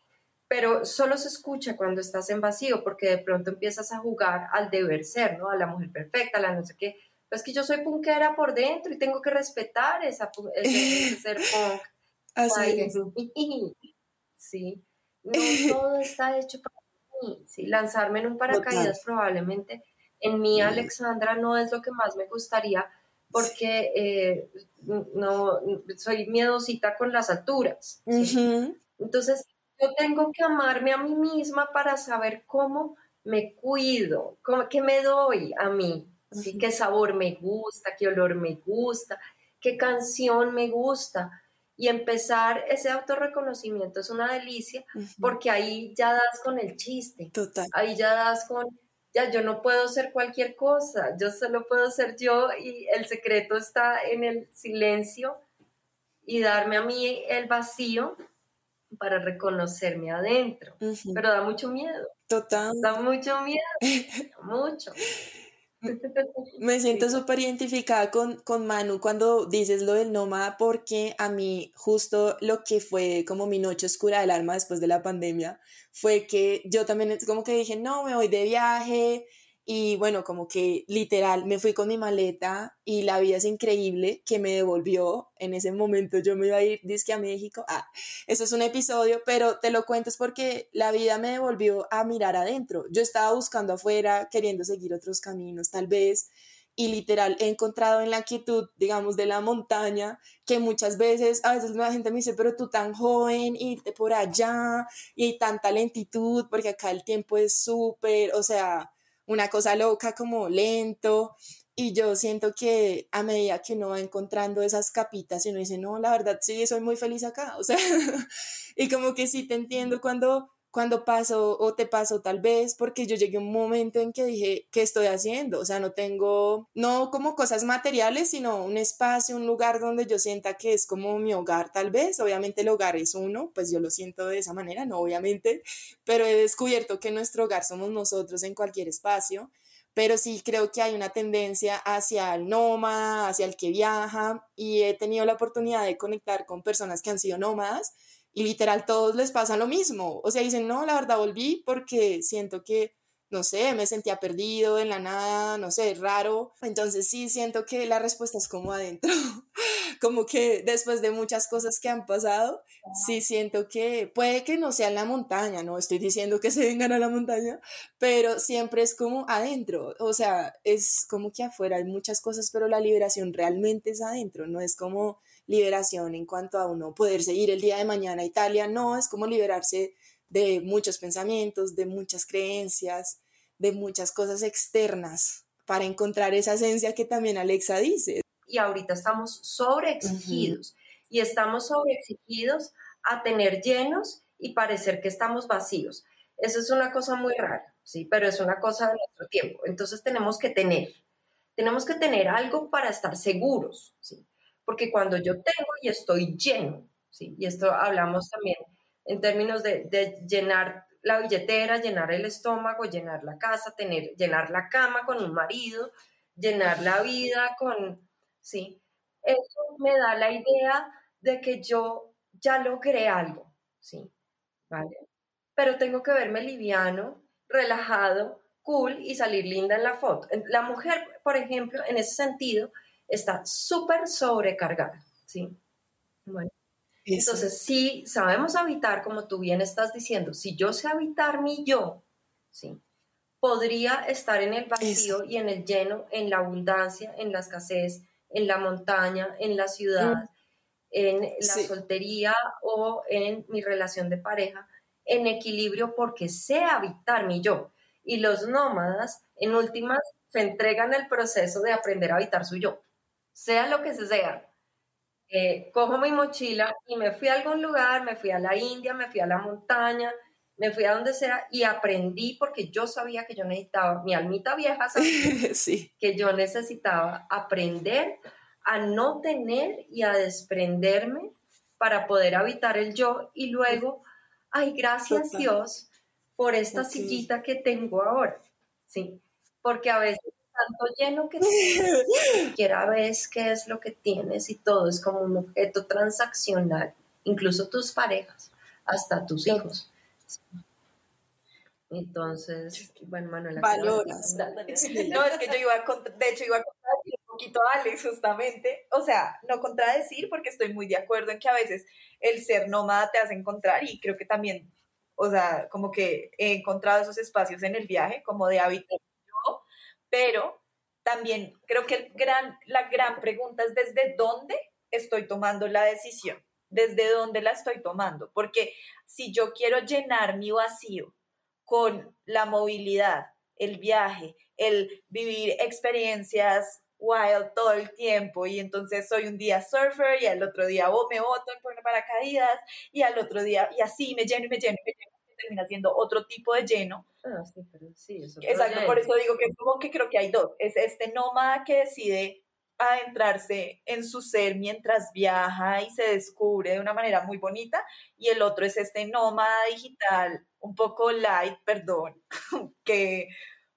pero solo se escucha cuando estás en vacío, porque de pronto empiezas a jugar al deber ser, ¿no? A la mujer perfecta, a la no sé qué. Pero es que yo soy punkera por dentro y tengo que respetar esa, ese, ser punk. Así es. Sí. No todo está hecho para mí. Sí, lanzarme en un paracaídas probablemente en mí, Alexandra, no es lo que más me gustaría porque eh, no soy miedosita con las alturas. Entonces, yo tengo que amarme a mí misma para saber cómo me cuido, cómo, qué me doy a mí, qué sabor me gusta, qué olor me gusta, qué canción me gusta. Y empezar ese autorreconocimiento es una delicia porque ahí ya das con el chiste, Total. ahí ya das con ya yo no puedo ser cualquier cosa, yo solo puedo ser yo y el secreto está en el silencio y darme a mí el vacío para reconocerme adentro. Pero da mucho miedo. Total. Da mucho miedo, mucho. Me siento súper identificada con, con Manu cuando dices lo del nómada porque a mí justo lo que fue como mi noche oscura del alma después de la pandemia fue que yo también como que dije, no, me voy de viaje, y bueno, como que literal me fui con mi maleta y la vida es increíble que me devolvió. En ese momento yo me iba a ir disque a México. Ah, eso es un episodio, pero te lo cuento es porque la vida me devolvió a mirar adentro. Yo estaba buscando afuera, queriendo seguir otros caminos tal vez. Y literal he encontrado en la quietud, digamos, de la montaña, que muchas veces, a veces la gente me dice, pero tú tan joven, irte por allá y tanta lentitud, porque acá el tiempo es súper, o sea, una cosa loca, como lento. Y yo siento que a medida que uno va encontrando esas capitas y uno dice, no, la verdad sí, soy muy feliz acá. O sea, y como que sí te entiendo cuando cuando paso o te paso tal vez, porque yo llegué a un momento en que dije, ¿qué estoy haciendo? O sea, no tengo, no como cosas materiales, sino un espacio, un lugar donde yo sienta que es como mi hogar tal vez. Obviamente el hogar es uno, pues yo lo siento de esa manera, no obviamente, pero he descubierto que nuestro hogar somos nosotros en cualquier espacio. Pero sí creo que hay una tendencia hacia el nómada, hacia el que viaja, y he tenido la oportunidad de conectar con personas que han sido nómadas y literal todos les pasa lo mismo. O sea, dicen, no, la verdad volví porque siento que, no sé, me sentía perdido en la nada, no sé, raro. Entonces sí siento que la respuesta es como adentro. como que después de muchas cosas que han pasado, sí siento que puede que no sea en la montaña, no estoy diciendo que se vengan a la montaña, pero siempre es como adentro. O sea, es como que afuera hay muchas cosas, pero la liberación realmente es adentro, no es como liberación en cuanto a uno poder seguir el día de mañana a Italia, no, es como liberarse de muchos pensamientos, de muchas creencias, de muchas cosas externas para encontrar esa esencia que también Alexa dice. Y ahorita estamos sobreexigidos y estamos sobreexigidos a tener llenos y parecer que estamos vacíos. Eso es una cosa muy rara, sí, pero es una cosa de nuestro tiempo. Entonces tenemos que tener, tenemos que tener algo para estar seguros, ¿sí? Porque cuando yo tengo y estoy lleno, ¿sí? y esto hablamos también en términos de, llenar la billetera, llenar el estómago, llenar la casa, tener, llenar la cama con un marido, llenar la vida con, sí. Eso me da la idea de que yo ya logré algo, sí, ¿vale? Pero tengo que verme liviano, relajado, cool y salir linda en la foto. La mujer, por ejemplo, en ese sentido, está súper sobrecargada, ¿sí? Bueno. Entonces, si sabemos habitar, como tú bien estás diciendo, si yo sé habitar mi yo, ¿sí? podría estar en el vacío y en el lleno, en la abundancia, en la escasez, en la montaña, en la ciudad, mm. en la soltería o en mi relación de pareja, en equilibrio porque sé habitar mi yo. Y los nómadas, en últimas, se entregan el proceso de aprender a habitar su yo, sea lo que sea. Eh, cojo mi mochila y me fui a algún lugar, me fui a la India, me fui a la montaña, me fui a donde sea y aprendí porque yo sabía que yo necesitaba, mi almita vieja sabía sí. que yo necesitaba aprender a no tener y a desprenderme para poder habitar el yo y luego, ay, gracias Dios por esta sillita que tengo ahora, ¿sí? Porque a veces tanto lleno que ni siquiera ves qué es lo que tienes y todo es como un objeto transaccional, incluso tus parejas, hasta tus hijos. Entonces, bueno, Manuela. Valoras. No, es que yo iba a, de hecho, iba a contradecir un poquito a Alex, justamente. O sea, no contradecir, porque estoy muy de acuerdo en que a veces el ser nómada te hace encontrar, y creo que también, o sea, como que he encontrado esos espacios en el viaje, como de habitar yo, pero también creo que el gran, la gran pregunta es desde dónde estoy tomando la decisión, desde dónde la estoy tomando, porque si yo quiero llenar mi vacío con la movilidad, el viaje, el vivir experiencias wild todo el tiempo y entonces soy un día surfer y al otro día me boto en paracaídas y al otro día y así me lleno y me lleno y me lleno termina siendo otro tipo de lleno. Ah, sí, pero sí, Exacto, por eso digo que es como que creo que hay dos. Es este nómada que decide adentrarse en su ser mientras viaja y se descubre de una manera muy bonita y el otro es este nómada digital un poco light, perdón, que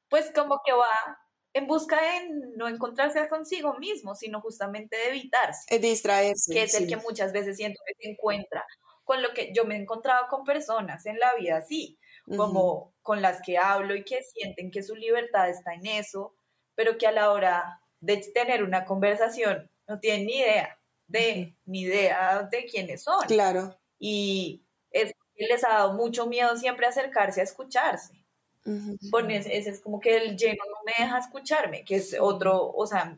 pues como que va en busca de no encontrarse consigo mismo, sino justamente de evitarse. Es distraerse. Que es el que muchas veces siento que se encuentra con lo que yo me he encontrado con personas en la vida así, como con las que hablo y que sienten que su libertad está en eso, pero que a la hora de tener una conversación no tienen ni idea de, ni idea de quiénes son. Claro. Y es les ha dado mucho miedo siempre acercarse a escucharse. ese, es como que el lleno no me deja escucharme, que es otro, o sea,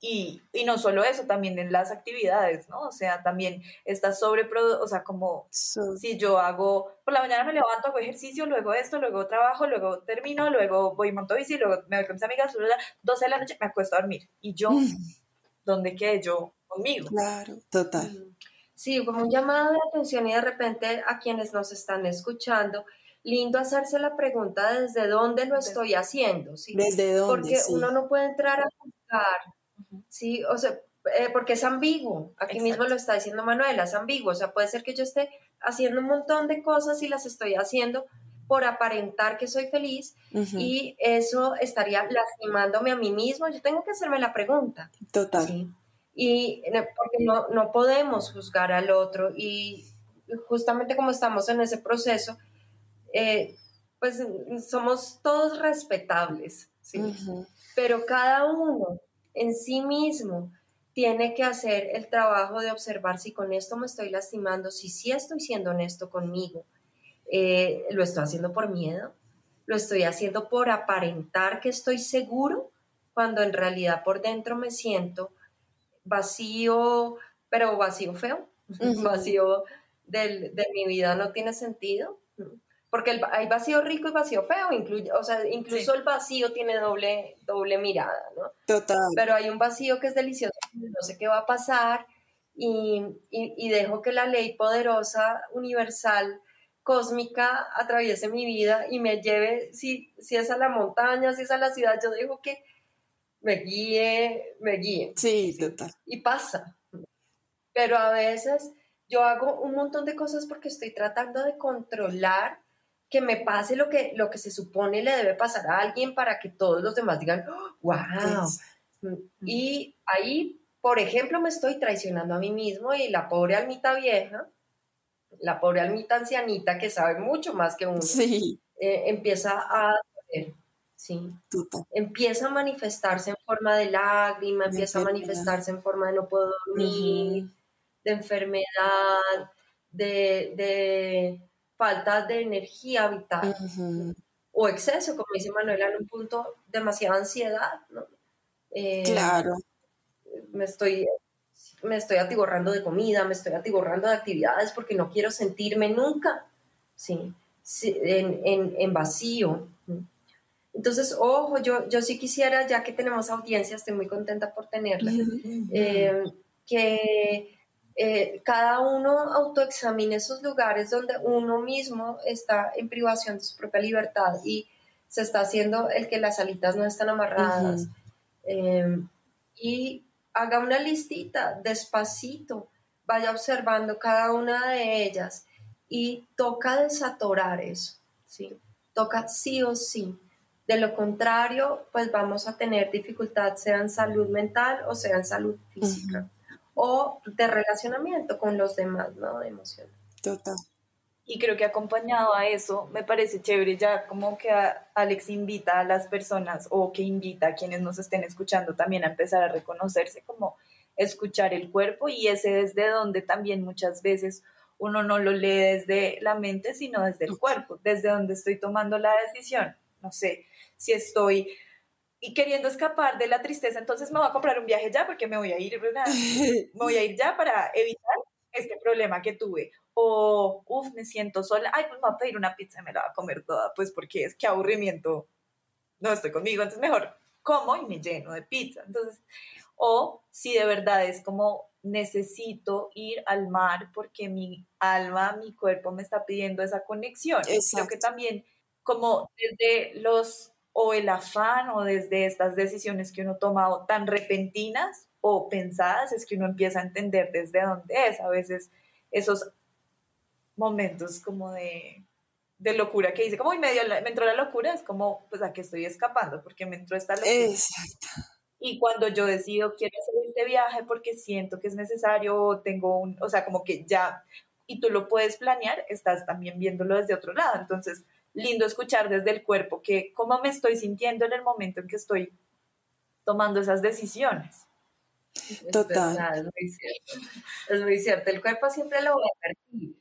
y, y, no solo eso, también en las actividades, ¿no? O sea, también está sobre, o sea, como si yo hago, por la mañana me levanto, hago ejercicio, luego esto, luego trabajo, luego termino, luego voy y monto bici, luego me voy con mis amigas, 12 de la noche me acuesto a dormir. Y yo, ¿dónde quedé yo conmigo? Claro, total. Sí, como un llamado de atención y de repente a quienes nos están escuchando, lindo hacerse la pregunta desde dónde lo estoy haciendo, ¿sí? Desde dónde, Porque uno no puede entrar a Sí, o sea, eh, porque es ambiguo. Aquí mismo lo está diciendo Manuela, es ambiguo. O sea, puede ser que yo esté haciendo un montón de cosas y las estoy haciendo por aparentar que soy feliz y eso estaría lastimándome a mí mismo. Yo tengo que hacerme la pregunta. Total. Y porque no, no podemos juzgar al otro y justamente como estamos en ese proceso, eh, pues somos todos respetables, ¿sí? Pero cada uno en sí mismo tiene que hacer el trabajo de observar si con esto me estoy lastimando, si sí estoy siendo honesto conmigo. Eh, ¿Lo estoy haciendo por miedo? ¿Lo estoy haciendo por aparentar que estoy seguro? Cuando en realidad por dentro me siento vacío, pero vacío feo, vacío de mi vida no tiene sentido porque hay vacío rico y vacío feo, incluye, o sea, incluso el vacío tiene doble, doble mirada, ¿no? Total. Pero hay un vacío que es delicioso, no sé qué va a pasar y, y, dejo que la ley poderosa, universal, cósmica, atraviese mi vida y me lleve, si, si es a la montaña, si es a la ciudad, yo dejo que me guíe, me guíe. Sí, total. Y pasa. Pero a veces yo hago un montón de cosas porque estoy tratando de controlar que me pase lo que, lo que se supone le debe pasar a alguien para que todos los demás digan, wow. Mm, y ahí, por ejemplo, me estoy traicionando a mí mismo y la pobre almita vieja, la pobre almita ancianita que sabe mucho más que uno, sí. Eh, empieza a... Sí. Empieza a manifestarse en forma de lágrima, empieza a manifestarse en forma de no puedo dormir, de enfermedad, de, falta de energía vital o exceso, como dice Manuela, en un punto demasiada ansiedad. Eh, claro. Me estoy, me estoy atiborrando de comida, me estoy atiborrando de actividades porque no quiero sentirme nunca sí, en, en vacío. Entonces, ojo, yo, yo sí quisiera, ya que tenemos audiencia, estoy muy contenta por tenerla, eh, que eh, cada uno autoexamine esos lugares donde uno mismo está en privación de su propia libertad y se está haciendo el que las alitas no están amarradas. Eh, y haga una listita despacito, vaya observando cada una de ellas y toca desatorar eso, ¿sí? Toca sí o sí de lo contrario, pues vamos a tener dificultad, sea en salud mental o sea en salud física. O de relacionamiento con los demás, ¿no? De emoción. Total. Y creo que acompañado a eso, me parece chévere ya como que Alex invita a las personas o que invita a quienes nos estén escuchando también a empezar a reconocerse como escuchar el cuerpo y ese es de donde también muchas veces uno no lo lee desde la mente, sino desde el cuerpo, desde donde estoy tomando la decisión. No sé, si estoy y queriendo escapar de la tristeza, entonces me voy a comprar un viaje ya porque me voy a ir, me voy a ir ya para evitar este problema que tuve. O, uff, me siento sola, ay, pues me voy a pedir una pizza y me la voy a comer toda, pues porque es que aburrimiento, no estoy conmigo, entonces mejor como y me lleno de pizza. Entonces, o si de verdad es como necesito ir al mar porque mi alma, mi cuerpo me está pidiendo esa conexión. Creo que también como desde los o el afán o desde estas decisiones que uno toma tan repentinas o pensadas es que uno empieza a entender desde dónde es. A veces esos momentos como de, de locura que dice, como y medio me entró la locura, es como, pues a qué estoy escapando, porque me entró esta locura. Exacto. Y cuando yo decido quiero hacer este viaje porque siento que es necesario, tengo un, o sea, como que ya, y tú lo puedes planear, estás también viéndolo desde otro lado. Entonces, lindo escuchar desde el cuerpo que cómo me estoy sintiendo en el momento en que estoy tomando esas decisiones. Total. Es, muy cierto. es muy cierto. El cuerpo siempre lo va a percibir.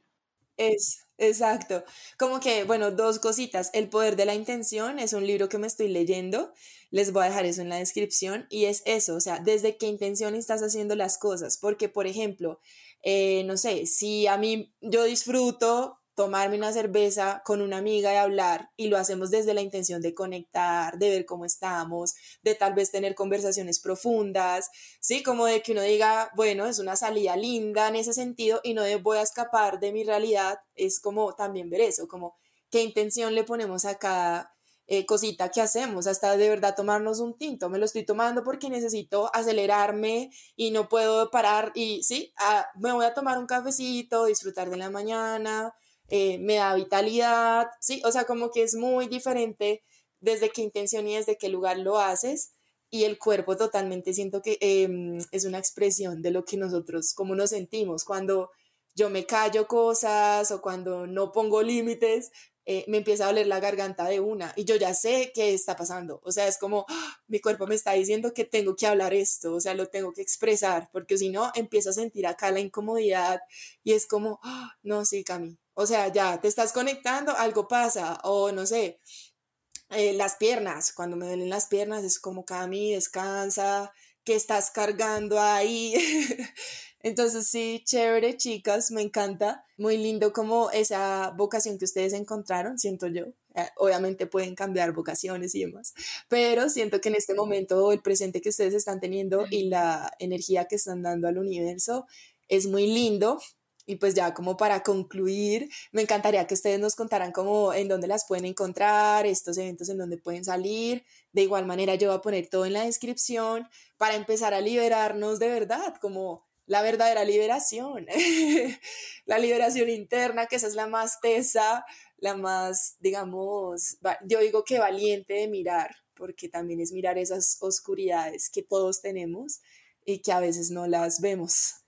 Es, exacto. Como que, bueno, dos cositas. El poder de la intención es un libro que me estoy leyendo. Les voy a dejar eso en la descripción. Y es eso, o sea, desde qué intención estás haciendo las cosas. Porque, por ejemplo, eh, no sé, si a mí yo disfruto tomarme una cerveza con una amiga y hablar y lo hacemos desde la intención de conectar, de ver cómo estamos, de tal vez tener conversaciones profundas, ¿sí? Como de que uno diga, bueno, es una salida linda en ese sentido y no voy a escapar de mi realidad, es como también ver eso, como qué intención le ponemos a cada eh, cosita que hacemos, hasta de verdad tomarnos un tinto, me lo estoy tomando porque necesito acelerarme y no puedo parar y sí, ah, me voy a tomar un cafecito, disfrutar de la mañana, eh, me da vitalidad, sí, o sea, como que es muy diferente desde qué intención y desde qué lugar lo haces y el cuerpo totalmente siento que em, es una expresión de lo que nosotros, como nos sentimos cuando yo me callo cosas o cuando no pongo límites, eh, me empieza a doler la garganta de una y yo ya sé qué está pasando. O sea, es como ¡ah! mi cuerpo me está diciendo que tengo que hablar esto, o sea, lo tengo que expresar, porque si no, empiezo a sentir acá la incomodidad y es como, ¡ah! no, sí, Cami, o sea, ya te estás conectando, algo pasa, o no sé, eh, las piernas, cuando me duelen las piernas es como Cami, descansa, que estás cargando ahí. Entonces sí, chévere, chicas, me encanta. Muy lindo como esa vocación que ustedes encontraron, siento yo. Eh, obviamente pueden cambiar vocaciones y demás, pero siento que en este momento el presente que ustedes están teniendo y la energía que están dando al universo es muy lindo y pues ya como para concluir, me encantaría que ustedes nos contaran cómo en dónde las pueden encontrar, estos eventos en dónde pueden salir. De igual manera yo voy a poner todo en la descripción para empezar a liberarnos de verdad, como la verdadera liberación, la liberación interna, que esa es la más tesa, la más, digamos, yo digo que valiente de mirar, porque también es mirar esas oscuridades que todos tenemos y que a veces no las vemos.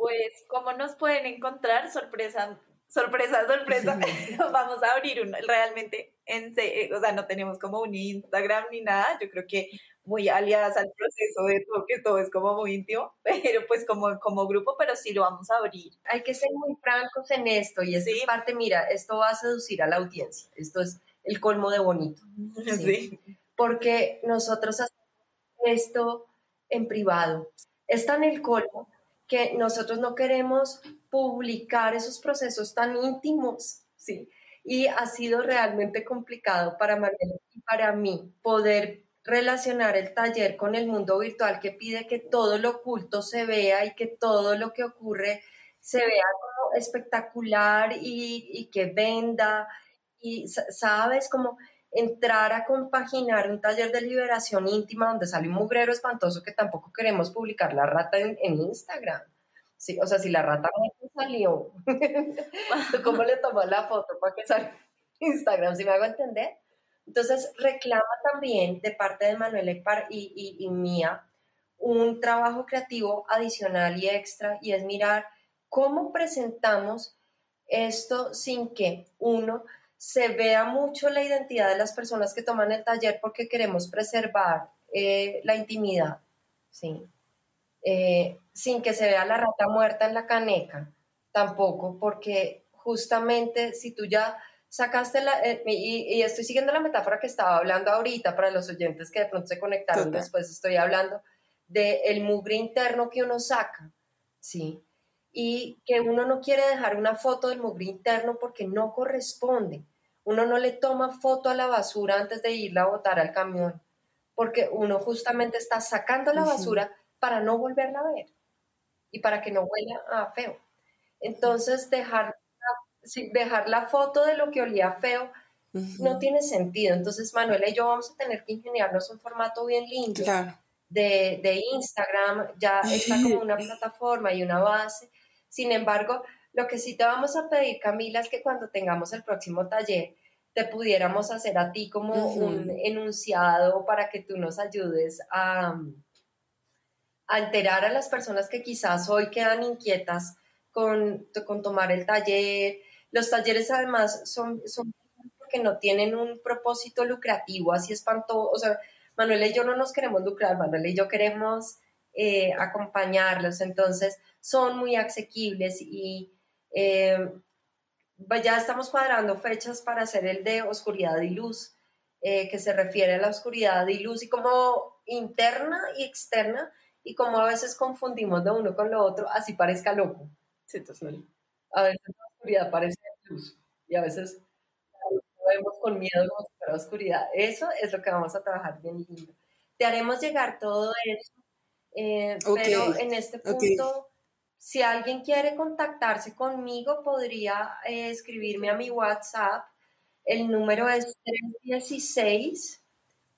Pues, ¿cómo nos pueden encontrar? Sorpresa, sorpresa, sorpresa. Vamos a abrir un, realmente, en, o sea, no tenemos como un Instagram ni nada. Yo creo que muy aliadas al proceso de todo, que todo es como muy íntimo, pero pues como, como grupo, pero sí lo vamos a abrir. Hay que ser muy francos en esto y esta es parte, mira, esto va a seducir a la audiencia, esto es el colmo de bonito. ¿sí? Porque nosotros hacemos esto en privado. Es tan el colmo que nosotros no queremos publicar esos procesos tan íntimos, ¿sí? Y ha sido realmente complicado para María y para mí poder relacionar el taller con el mundo virtual que pide que todo lo oculto se vea y que todo lo que ocurre se vea como espectacular y, que venda. Y sabes, como entrar a compaginar un taller de liberación íntima donde sale un mugrero espantoso que tampoco queremos publicar la rata en, Instagram. Sí, o sea, si la rata no salió, ¿cómo le tomó la foto para que salga Instagram? ¿Si me hago entender? Entonces, reclama también de parte de Manuela y, y, mía un trabajo creativo adicional y extra, y es mirar cómo presentamos esto sin que uno se vea mucho la identidad de las personas que toman el taller porque queremos preservar eh, la intimidad, ¿sí? Eh, sin que se vea la rata muerta en la caneca, tampoco, porque justamente si tú ya sacaste la, eh, y, estoy siguiendo la metáfora que estaba hablando ahorita para los oyentes que de pronto se conectaron después, estoy hablando de el mugre interno que uno saca, ¿sí? Y que uno no quiere dejar una foto del mugre interno porque no corresponde. Uno no le toma foto a la basura antes de irla a botar al camión, porque uno justamente está sacando la basura para no volverla a ver y para que no huela a feo. Entonces, dejar dejar la foto de lo que olía feo no tiene sentido. Entonces, Manuela y yo vamos a tener que ingeniarnos un formato bien lindo de, de, Instagram. Ya está como una plataforma y una base. Sin embargo, lo que sí te vamos a pedir, Camila, es que cuando tengamos el próximo taller, te pudiéramos hacer a ti como un enunciado para que tú nos ayudes a, a enterar a las personas que quizás hoy quedan inquietas con, con tomar el taller, los talleres además son, son porque no tienen un propósito lucrativo, así espantoso. O sea, Manuel y yo no nos queremos lucrar, Manuel y yo queremos eh, acompañarlos, entonces son muy asequibles y eh, ya estamos cuadrando fechas para hacer el de oscuridad y luz, eh, que se refiere a la oscuridad y luz y como interna y externa y como a veces confundimos de uno con lo otro, así parezca loco. Sí, a veces la oscuridad parece luz y a veces vemos con miedo como si fuera oscuridad. Eso es lo que vamos a trabajar bien lindo. Te haremos llegar todo eso, eh, pero en este punto, si alguien quiere contactarse conmigo, podría eh, escribirme a mi WhatsApp. El número es 316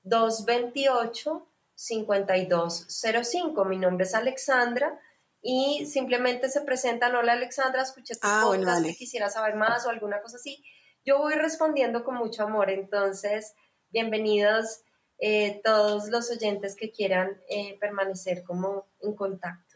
228 5205. Mi nombre es Alexandra y simplemente se presentan, hola Alexandra, escuché tu ah, podcast, quisiera saber más o alguna cosa así. Yo voy respondiendo con mucho amor, entonces bienvenidos eh, todos los oyentes que quieran eh, permanecer como en contacto.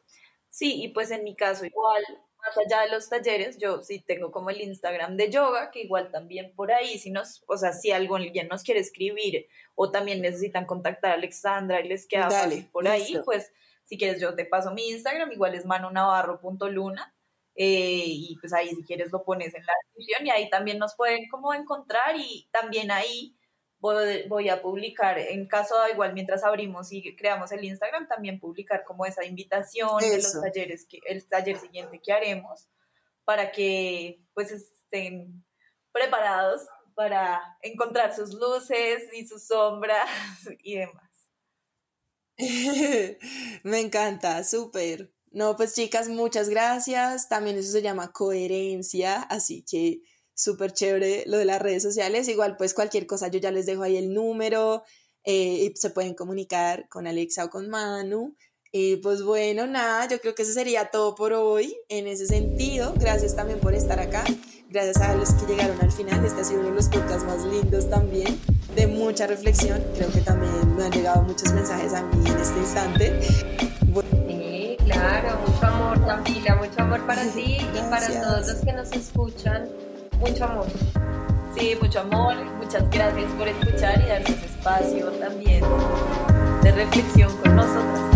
Sí, y pues en mi caso igual, más allá de los talleres, yo sí tengo como el Instagram de yoga, que igual también por ahí, si nos, o sea, si alguien nos quiere escribir o también necesitan contactar a Alexandra y les queda por ahí, pues si quieres, yo te paso mi Instagram, igual es manonavarro.luna. Eh, y pues ahí si quieres lo pones en la descripción y ahí también nos pueden como encontrar y también ahí voy, a publicar, en caso igual mientras abrimos y creamos el Instagram, también publicar como esa invitación de los talleres, que, el taller siguiente que haremos, para que pues estén preparados para encontrar sus luces y sus sombras y demás. Me encanta, súper. No, pues chicas, muchas gracias. También eso se llama coherencia, así que súper chévere lo de las redes sociales. Igual, pues cualquier cosa, yo ya les dejo ahí el número eh, y se pueden comunicar con Alexa o con Manu. Y pues bueno, nada, yo creo que eso sería todo por hoy en ese sentido. Gracias también por estar acá. Gracias a los que llegaron al final. Este ha sido uno de los podcasts más lindos también, de mucha reflexión. Creo que también me han llegado muchos mensajes a mí en este instante. Sí, claro, mucho amor, Tamila, mucho amor para ti y para todos los que nos escuchan. Mucho amor. Sí, mucho amor, muchas gracias por escuchar y darnos espacio también de reflexión con nosotros.